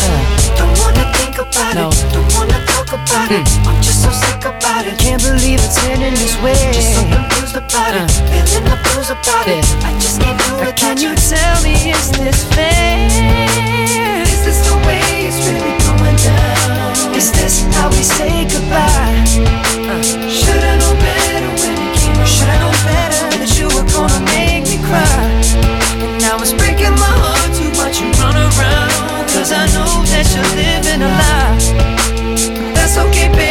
Uh, don't wanna think about it, don't wanna talk about it. I'm just so sick about it. Can't believe it's ending this way. Just so confused about it, feeling the blues about it. I just can't do it. Can you tell me, is this fair? Is this the way it's really going down? Is this how we say goodbye? Uh, Should've known better when it came around. Should've known better that you were gonna make me cry. And now it's breaking my heart to watch you run around. Cause I know that you're living a lie. That's okay, baby,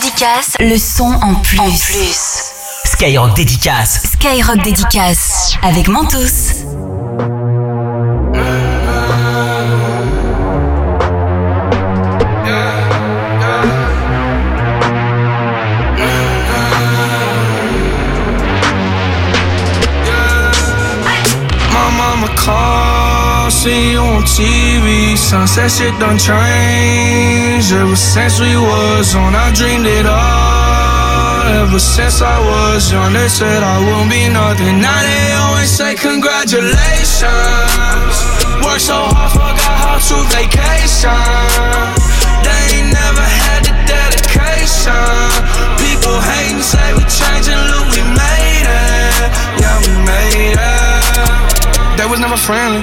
dédicace, le son en plus. En plus. Skyrock dédicace. Skyrock dédicace avec Mentos. My mama call, see you on TV. Sunset shit done changed. Ever since we was on, I dreamed it all. Ever since I was young, they said I won't be nothing. Now they always say congratulations. Worked so hard, forgot how to vacation. They ain't never had the dedication. People hating, say we changing, look, we made it. Yeah, we made it. They was never friendly,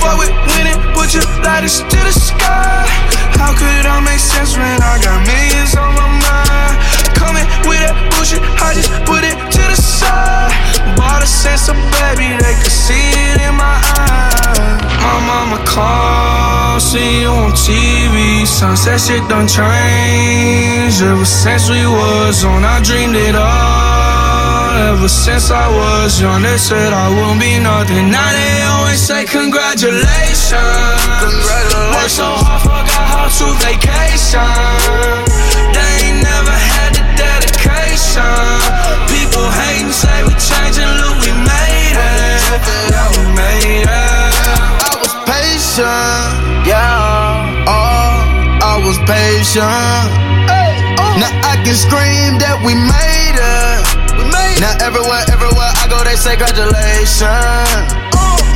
Fuck with winning, put your lighters to the sky. How could I make sense when I got millions on my mind? Coming with that bullshit, I just put it to the side. Bought a sense of baby, they could see it in my eyes. My mama call, see you on TV. Sunset shit done changed. Ever since we was on, I dreamed it all. Ever since I was young, they said I won't be nothing. Now they always say congratulations. Congratulations. Worked so hard, forgot how to vacation. They ain't never had the dedication. People hating, say we changing, look, we made it. Yeah, we made it. I was patient, yeah. Oh, I was patient. Oh. Now I can scream that we made it. Now everywhere, everywhere I go, they say congratulations.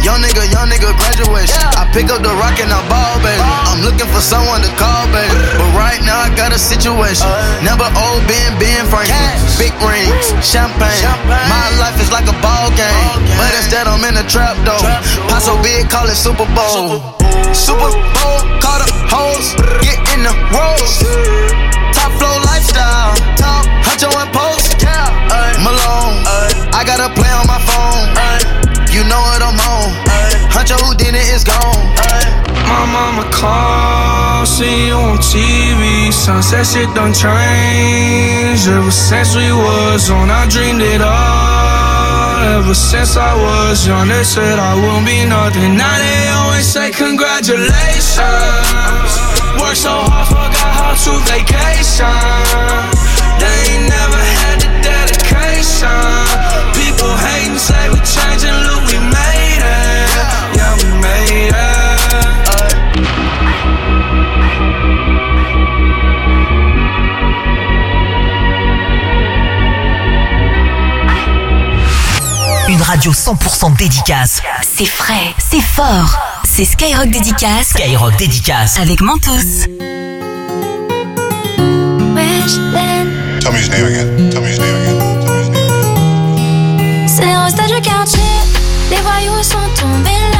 Young nigga, young nigga, graduation. I pick up the rock and I ball, baby. I'm looking for someone to call, baby. But right now I got a situation. Uh. Number old Ben, Ben Franklin. Big rings, champagne. My life is like a ball game. But instead I'm in a trap though. Paso big, call it Super Bowl. Super Bowl, call the hoes, get in the rolls. Who did it is gone. My mama call, see you on TV. Sunset shit done changed. Ever since we was on, I dreamed it all. Ever since I was young, they said I won't be nothing. Now they always say congratulations. Worked so hard, forgot how to vacation. They ain't never had the dedication. People hating, say we changing, radio 100% dédicace. C'est frais, c'est fort. C'est Skyrock dédicace. Skyrock dédicace. Avec Mentos. Tell me his name again. Tell me his name again. C'est un stade du quartier, les voyous sont tombés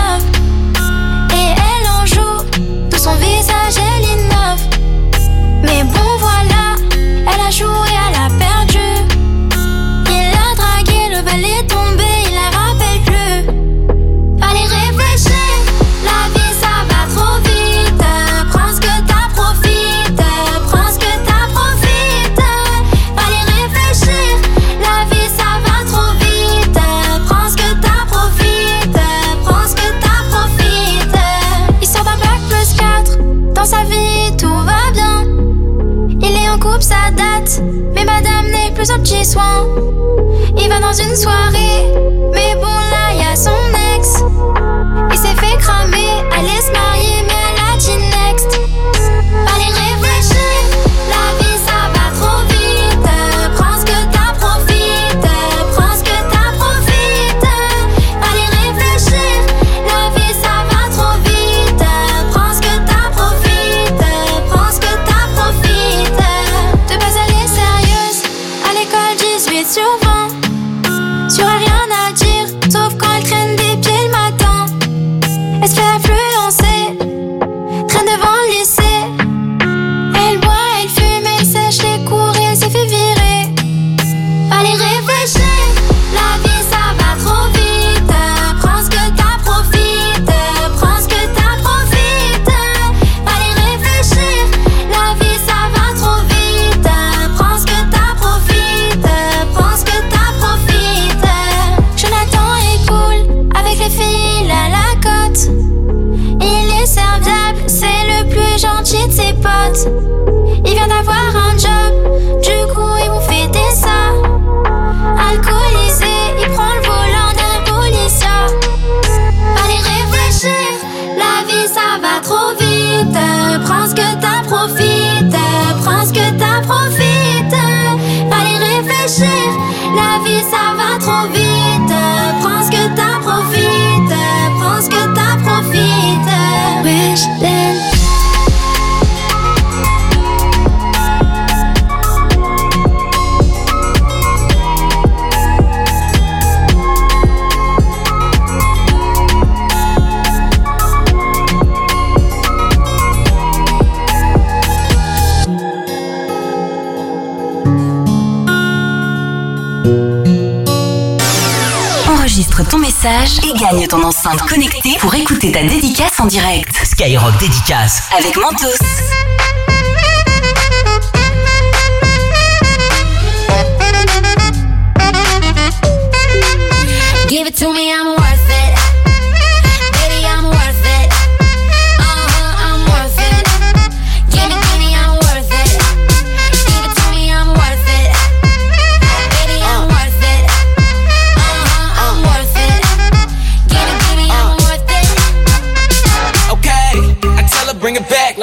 Il va dans une soirée. Message et gagne ton enceinte connectée pour écouter ta dédicace en direct. Skyrock Dédicace. Avec Mentos.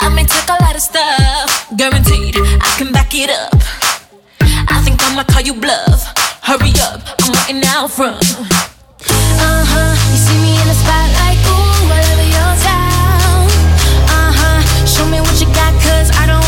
I may take a lot of stuff, guaranteed I can back it up. I think I'ma call you bluff. Hurry up, I'm waiting out front. Uh huh. You see me in the spotlight, ooh, over your town. Uh huh. Show me what you got, cause I don't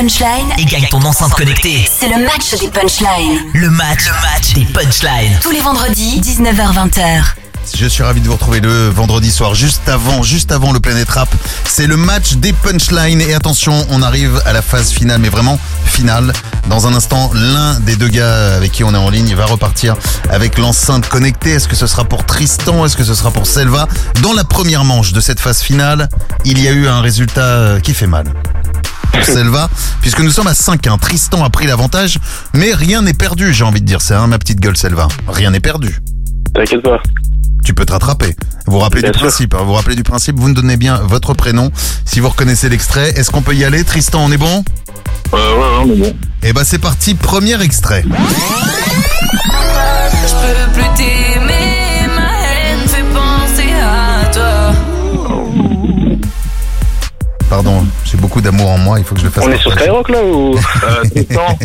Et gagne ton enceinte connectée. C'est le match des punchlines. Le match, le match des punchlines. Tous les vendredis, 19h-20h. Je suis ravi de vous retrouver le vendredi soir, juste avant, juste avant le Planet Rap. C'est le match des punchlines. Et attention, on arrive à la phase finale, mais vraiment finale. Dans un instant, l'un des deux gars avec qui on est en ligne va repartir avec l'enceinte connectée. Est-ce que ce sera pour Tristan? Est-ce que ce sera pour Selva? Dans la première manche de cette phase finale, il y a eu un résultat qui fait mal. Pour Selva, puisque nous sommes à 5-1. Tristan a pris l'avantage, mais rien n'est perdu, j'ai envie de dire. C'est hein, ma petite gueule, Selva. Rien n'est perdu. T'inquiète pas. Tu peux te rattraper. Vous vous rappelez Bien du sûr. principe. hein, Vous rappelez du principe. Vous nous donnez bien votre prénom. Si vous reconnaissez l'extrait, est-ce qu'on peut y aller Tristan, on est bon? Euh, ouais, ouais, on est bon. Eh ben c'est parti. Premier extrait. Je peux plus Pardon, j'ai beaucoup d'amour en moi. Il faut que je le fasse. On est sur. Skyrock là ou Euh, Tristan,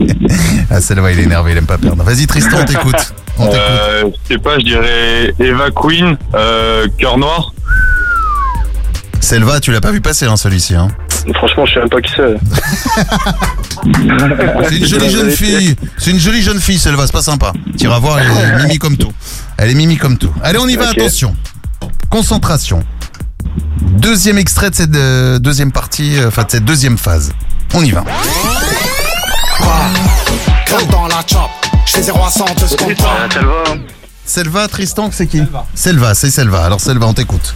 Ah celle-là, il est énervé, il aime pas perdre. Vas-y Tristan, on t'écoute. On t'écoute. euh, je sais pas, je dirais Eva Queen, euh, Cœur Noir. Selva, tu l'as pas vu passer hein, celui-ci. Hein. Franchement, je sais même pas qui c'est. C'est une jolie jeune fille. C'est une jolie jeune fille, Selva. C'est pas sympa. Tu iras voir, elle est mimi comme tout. Elle est mimi comme tout. Allez, on y va. Attention. Concentration. Deuxième extrait de cette euh, deuxième partie, euh, enfin de cette deuxième phase. On y va. Crème dans la chop. Je fais 0 à 100 de ce qu'on Euh, Selva. Selva, Tristan, c'est qui Selva, c'est Selva. Alors Selva, on t'écoute.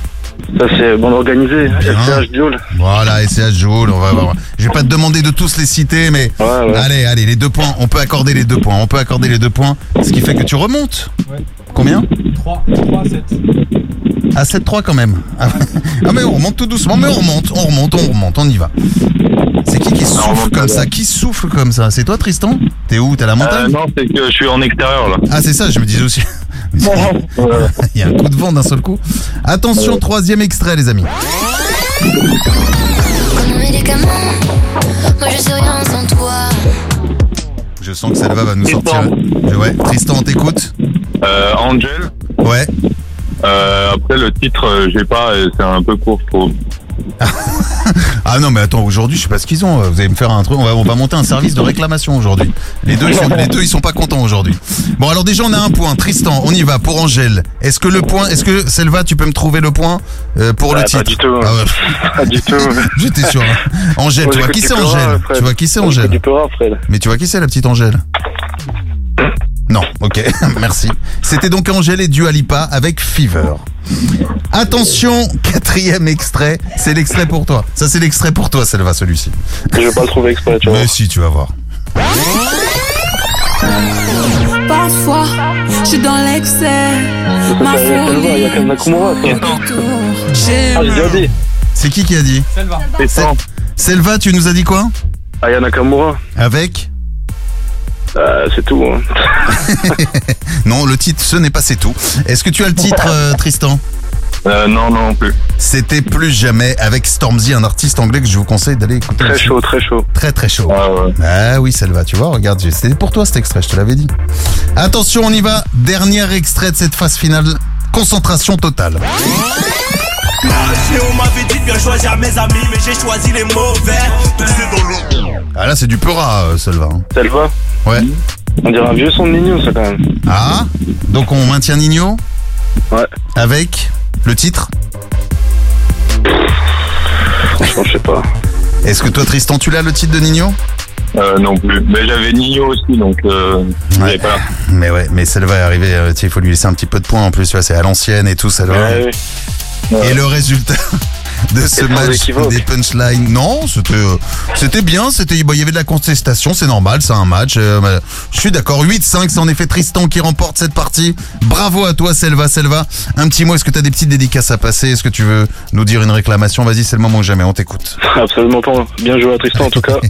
Ça, c'est bon organisé. SCH Duel. Voilà, SCH Joule, on va voir. Je vais pas te demander de tous les citer, mais Ouais, ouais. allez, allez, les deux points. On peut accorder les deux points. On peut accorder les deux points, ce qui fait que tu remontes. Combien 3, 3, 7. À 7-3 quand même. Ah, ah, mais on remonte tout doucement, mais on remonte, on remonte, on remonte, on y va. C'est qui qui souffle remonte comme ça. Qui souffle comme ça? C'est toi Tristan? T'es où? T'es à la Euh, montagne non, c'est que je suis en extérieur là. Ah c'est ça, je me disais aussi. Il y a un coup de vent d'un seul coup. Attention, troisième extrait les amis. Comme un médicament, moi je sais rien sans toi. Je sens que Selva va nous Tristan. sortir. Ouais, Tristan, on t'écoute Euh, Angel. Ouais. Euh, après le titre, euh, j'ai pas, euh, c'est un peu court, je trouve. Ah non mais attends, aujourd'hui je sais pas ce qu'ils ont. Vous allez me faire un truc, on va, on va monter un service de réclamation aujourd'hui. Les deux, ils sont, les deux ils sont pas contents aujourd'hui. Bon alors déjà on a un point. Tristan, on y va pour Angèle. Est-ce que le point, est-ce que Selva tu peux me trouver le point euh, pour le Ouais, titre pas du tout. Ah ouais. Pas du tout. J'étais sûr. hein. Angèle, tu vois qui c'est Angèle. Tu vois qui c'est Angèle Fred. Mais tu vois qui c'est la petite Angèle Non, ok, merci. C'était donc Angèle et Dua Lipa avec Fever. Attention, quatrième extrait, c'est l'extrait pour toi. Ça c'est l'extrait pour toi, Selva, celui-ci. Je vais pas le trouver exprès, tu vois. Mais si, tu vas voir. Parfois, je suis dans l'excès. Ma Ça, c'est Selva, il y a quand même Nakamura, ça. J'ai Ah, j'ai déjà dit. C'est qui qui a dit Selva. Selva, tu nous as dit quoi Aya Nakamura. Avec Euh, c'est tout. Hein. Non, le titre, ce n'est pas c'est tout. Est-ce que tu as le titre, euh, Tristan? Euh, non, non, non plus. C'était plus jamais avec Stormzy, un artiste anglais que je vous conseille d'aller écouter. Très chaud, très chaud. Très très chaud. Ah ouais. Ah oui, Selva, tu vois, regarde, j'ai- c'était pour toi cet extrait, je te l'avais dit. Attention, on y va. Dernier extrait de cette phase finale. Concentration totale. On m'avait dit de bien choisir mes amis, mais j'ai choisi les mauvais. Dans l'eau. Ah là, c'est du Peura, euh, Selva. hein. Selva. Ouais. On dirait un vieux son de Nino, ça quand même. Ah, donc on maintient Nino Ouais. Avec le titre Franchement, je sais pas. Est-ce que toi, Tristan, tu l'as le titre de Nino Euh, non plus. Mais j'avais Nino aussi, donc euh, Ouais. pas. Mais ouais, mais Selva est arrivé, euh, tu sais, il faut lui laisser un petit peu de points en plus, tu vois, c'est à l'ancienne et tout, Selva. Ouais, Et le résultat de ce match des punchlines, non, c'était euh, c'était bien, c'était bon, il y avait de la contestation, c'est normal, c'est un match. euh, je suis d'accord, 8-5, c'est en effet Tristan qui remporte cette partie. Bravo à toi Selva, Selva. Un petit mot, est-ce que tu as des petites dédicaces à passer? Est-ce que tu veux nous dire une réclamation? Vas-y, c'est le moment ou jamais, on t'écoute. Absolument pas. Bien joué à Tristan, en tout cas.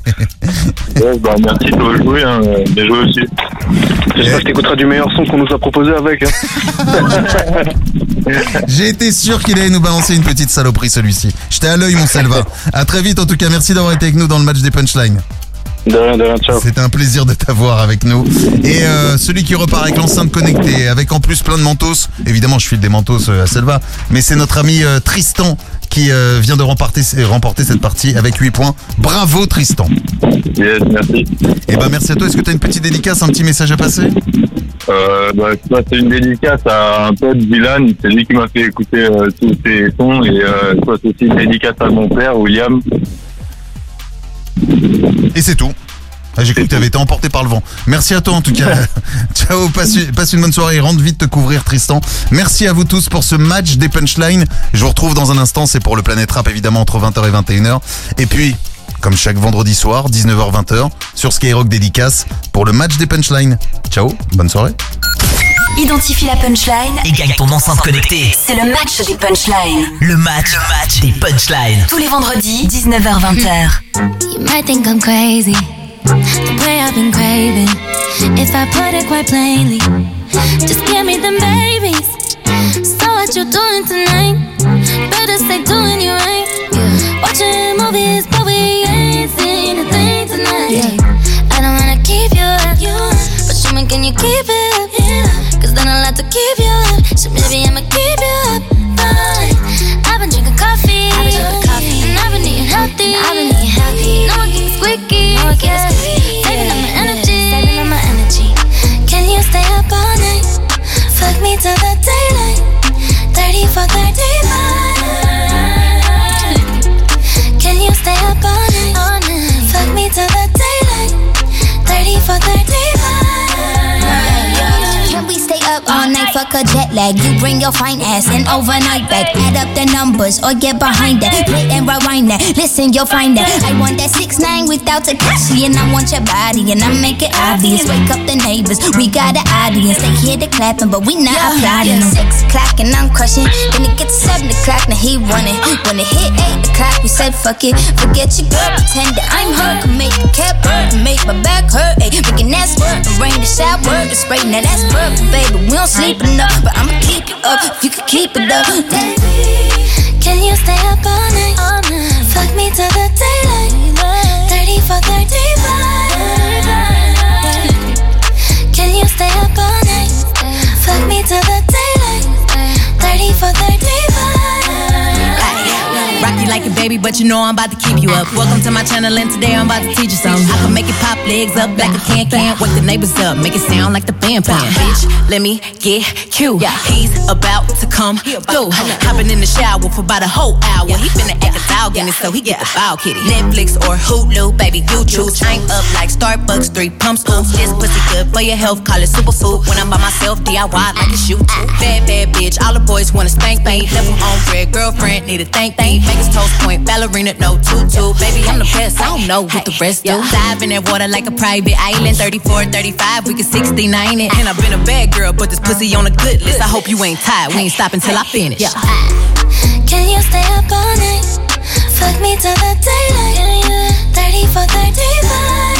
Ouais, bah, merci de jouer, hein. bien joué aussi. J'espère que t'écouteras du meilleur son qu'on nous a proposé avec. Hein. J'ai été sûr qu'il allait nous balancer une petite saloperie celui-ci. J'étais à l'œil mon Selva. À très vite en tout cas, merci d'avoir été avec nous dans le match des punchlines. C'était un plaisir de t'avoir avec nous. Et euh, celui qui repart avec l'enceinte connectée, avec en plus plein de mentos. Évidemment, je file des mentos euh, à Selva, mais c'est notre ami euh, Tristan qui euh, vient de remporter, remporter cette partie avec 8 points. Bravo Tristan. Yes, merci. Et ben merci à toi. Est-ce que tu as une petite dédicace, un petit message à passer? Euh, bah, c'est une dédicace à un pote, Dylan. C'est lui qui m'a fait écouter euh, tous ces sons. Et euh, c'est aussi une dédicace à mon père, William. Et c'est tout. Ah, J'ai cru que tu avais été emporté par le vent. Merci à toi en tout cas. Ciao, passe, passe une bonne soirée et rentre vite te couvrir Tristan. Merci à vous tous pour ce match des punchlines. Je vous retrouve dans un instant, c'est pour le Planète Rap évidemment entre 20h et 21h. Et puis, comme chaque vendredi soir, 19h-20h, sur Skyrock Dédicace pour le match des punchlines. Ciao, bonne soirée. Identifie la punchline Et gagne ton enceinte connectée. C'est le match des punchlines. Le match, le match des punchlines. Tous les vendredis, 19h-20h. You might think I'm crazy, the way I've been craving. If I put it quite plainly, just give me them babies. So what you doing tonight? Better stay doing you right. Watching movies, you keep it up? Cause then I'll have to keep you a jet lag. You bring your fine ass in overnight back. Add up the numbers or get behind that. Play and rewind that. Listen, you'll find that. I want that six nine without Takashi, and I want your body, and I make it obvious. Wake up the neighbors. We got an audience. They hear the clapping, but we not applauding. Six o'clock and I'm crushing. Then it gets seven o'clock. Now he running. When it hit eight o'clock, we said fuck it. Forget your girl. Pretend that I'm her. Can make the cap hurt. Make my back hurt. Ay, making that squirt. And rain the shower. The spray. Now that's perfect, baby. We don't sleep enough, but I'ma keep it up. If you could keep it up. Baby, Can you stay up all night? Fuck me till the daylight. 30 for 35. Can you stay up all night? Fuck me till the daylight. 30 for 35. Rock you like a baby, but you know I'm about to keep you up. Welcome to my channel, and today I'm about to teach you something. I can make it pop legs up like a can can. Wake the neighbors up, make it sound like the band playing. Bitch, let me get cute. He's about to come through. Hopping in the shower for about a whole hour. He finna act a dog in it, so he get the foul kitty. Netflix or Hulu, baby, you choose. I'm up like Starbucks, three pumps. Ooh, this pussy good for your health, call it superfood. When I'm by myself, DIY like a shoot. Bad, bad bitch, all the boys wanna spank me. Level on red, girlfriend, need a thank me. Vegas toast point, ballerina, no tutu. Baby, I'm the best, I don't know what the rest do. Dive in that water like a private island. 34, 35, we can 69 it. And I've been a bad girl, but this pussy on a good list. I hope you ain't tired, we ain't stopping till I finish. Yeah. Uh, can you stay up all night? Fuck me till the daylight. 30 for 35.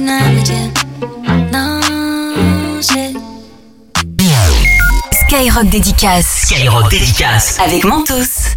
Want a 69 with you. No shit. Skyrock Dédicace. Skyrock Dédicace. Avec Mentos.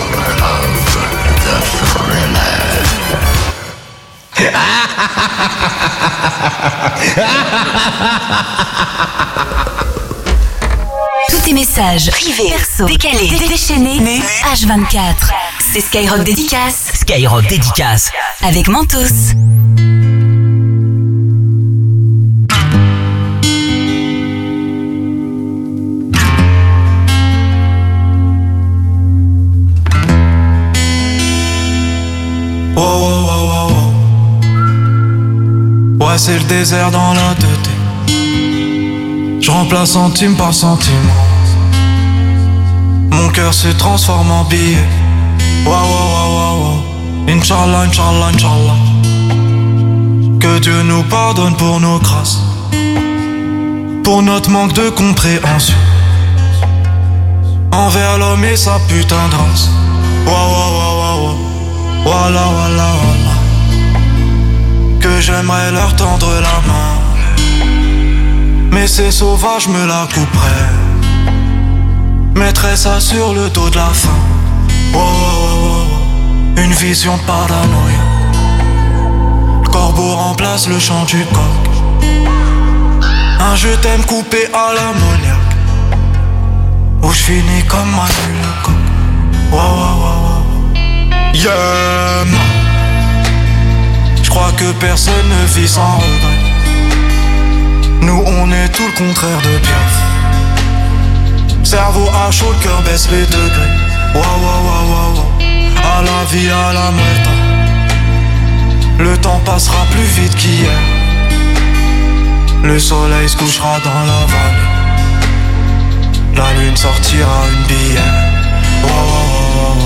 Tous tes messages privés, perso, décalés, déchaînés, nus, H24. C'est Skyrock Dédicace. Skyrock Dédicace. Avec Mentos. C'est le désert dans la tête. Je remplace centime par centime. Mon cœur se transforme en billet. Wow, wow, wow, wow. Inch'Allah, Inch'Allah, Inch'Allah. Que Dieu nous pardonne pour nos grâces. Pour notre manque de compréhension. Envers l'homme et sa putain de race. Wow, wow, wow, wow. Voilà, voilà, voilà. J'aimerais leur tendre la main. Mais ces sauvages me la couperaient. Mettrais ça sur le dos de la. Wow, wow, wow, wow. Une vision paranoïa. Le corbeau remplace le chant du coq. Un je t'aime coupé à l'ammoniaque. Où je finis comme Manu le coq. Wow, wow, wow. Yeah, crois que personne ne vit sans regret. Nous, on est tout le contraire de Piaf. Cerveau à chaud, le cœur baisse les degrés. Waouh, waouh, waouh, waouh. À la vie, à la muerte. Le temps passera plus vite qu'hier. Le soleil se couchera dans la vallée. La lune sortira une bière. Waouh, waouh, waouh,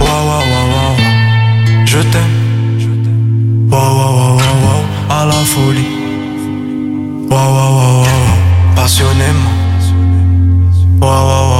waouh, waouh, waouh, waouh, waouh. Je t'aime. Waouh, waouh, waouh, waouh, à la folie. Waouh, waouh, waouh, waouh, passionnément. Waouh, waouh, waouh,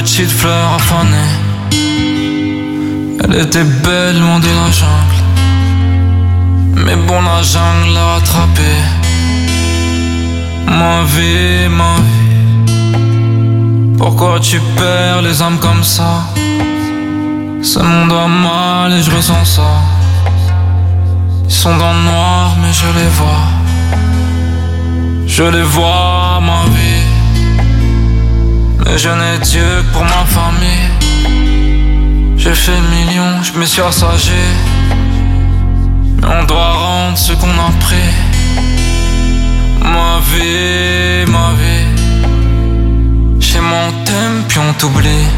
petite fleur affanée Elle était belle, loin de la jungle. Mais bon, la jungle l'a rattrapée. Ma vie, ma vie. Pourquoi tu perds les âmes comme ça? Ce monde va mal et je ressens ça. Ils sont dans le noir, mais je les vois. Je les vois, ma vie. Je n'ai Dieu que pour ma famille. J'ai fait million, je me suis assagé. Mais on doit rendre ce qu'on a pris. Ma vie, ma vie. Chez moi on t'aime, puis on t'oublie.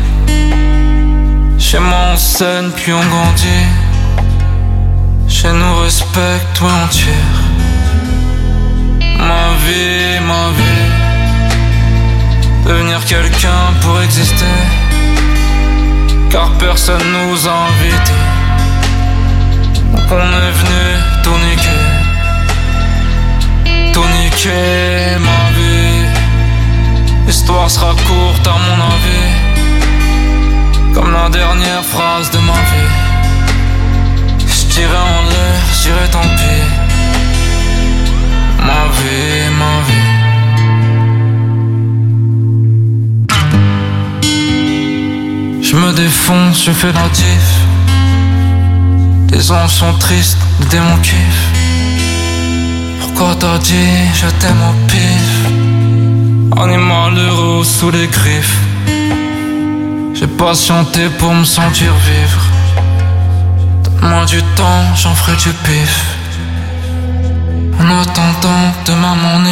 Chez moi on scène, puis on grandit. Chez nous respecte, ouais on tire. Ma vie, ma vie. Devenir quelqu'un pour exister. Car personne nous a invités. Donc on est venu tout niquer. Ma vie. L'histoire sera courte à mon avis. Comme la dernière phrase de ma vie. J'tirais en l'air, j'irai tant pis. Ma vie, ma vie. Je me défonce, je fais la diff. Tes ondes sont tristes, des mon kiff. Pourquoi t'as dit je t'aime au pif? Animal heureux sous les griffes. J'ai patienté pour me sentir vivre. Donne-moi du temps, j'en ferai du pif. En attendant demain mon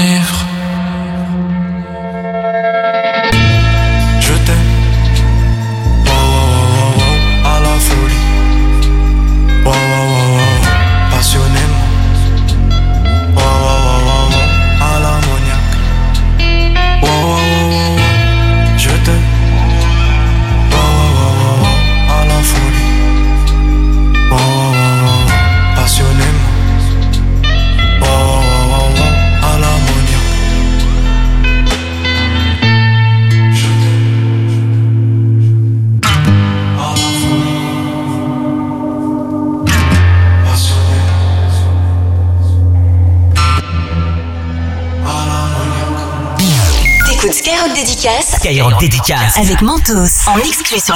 Avec Mentos. En exclu sur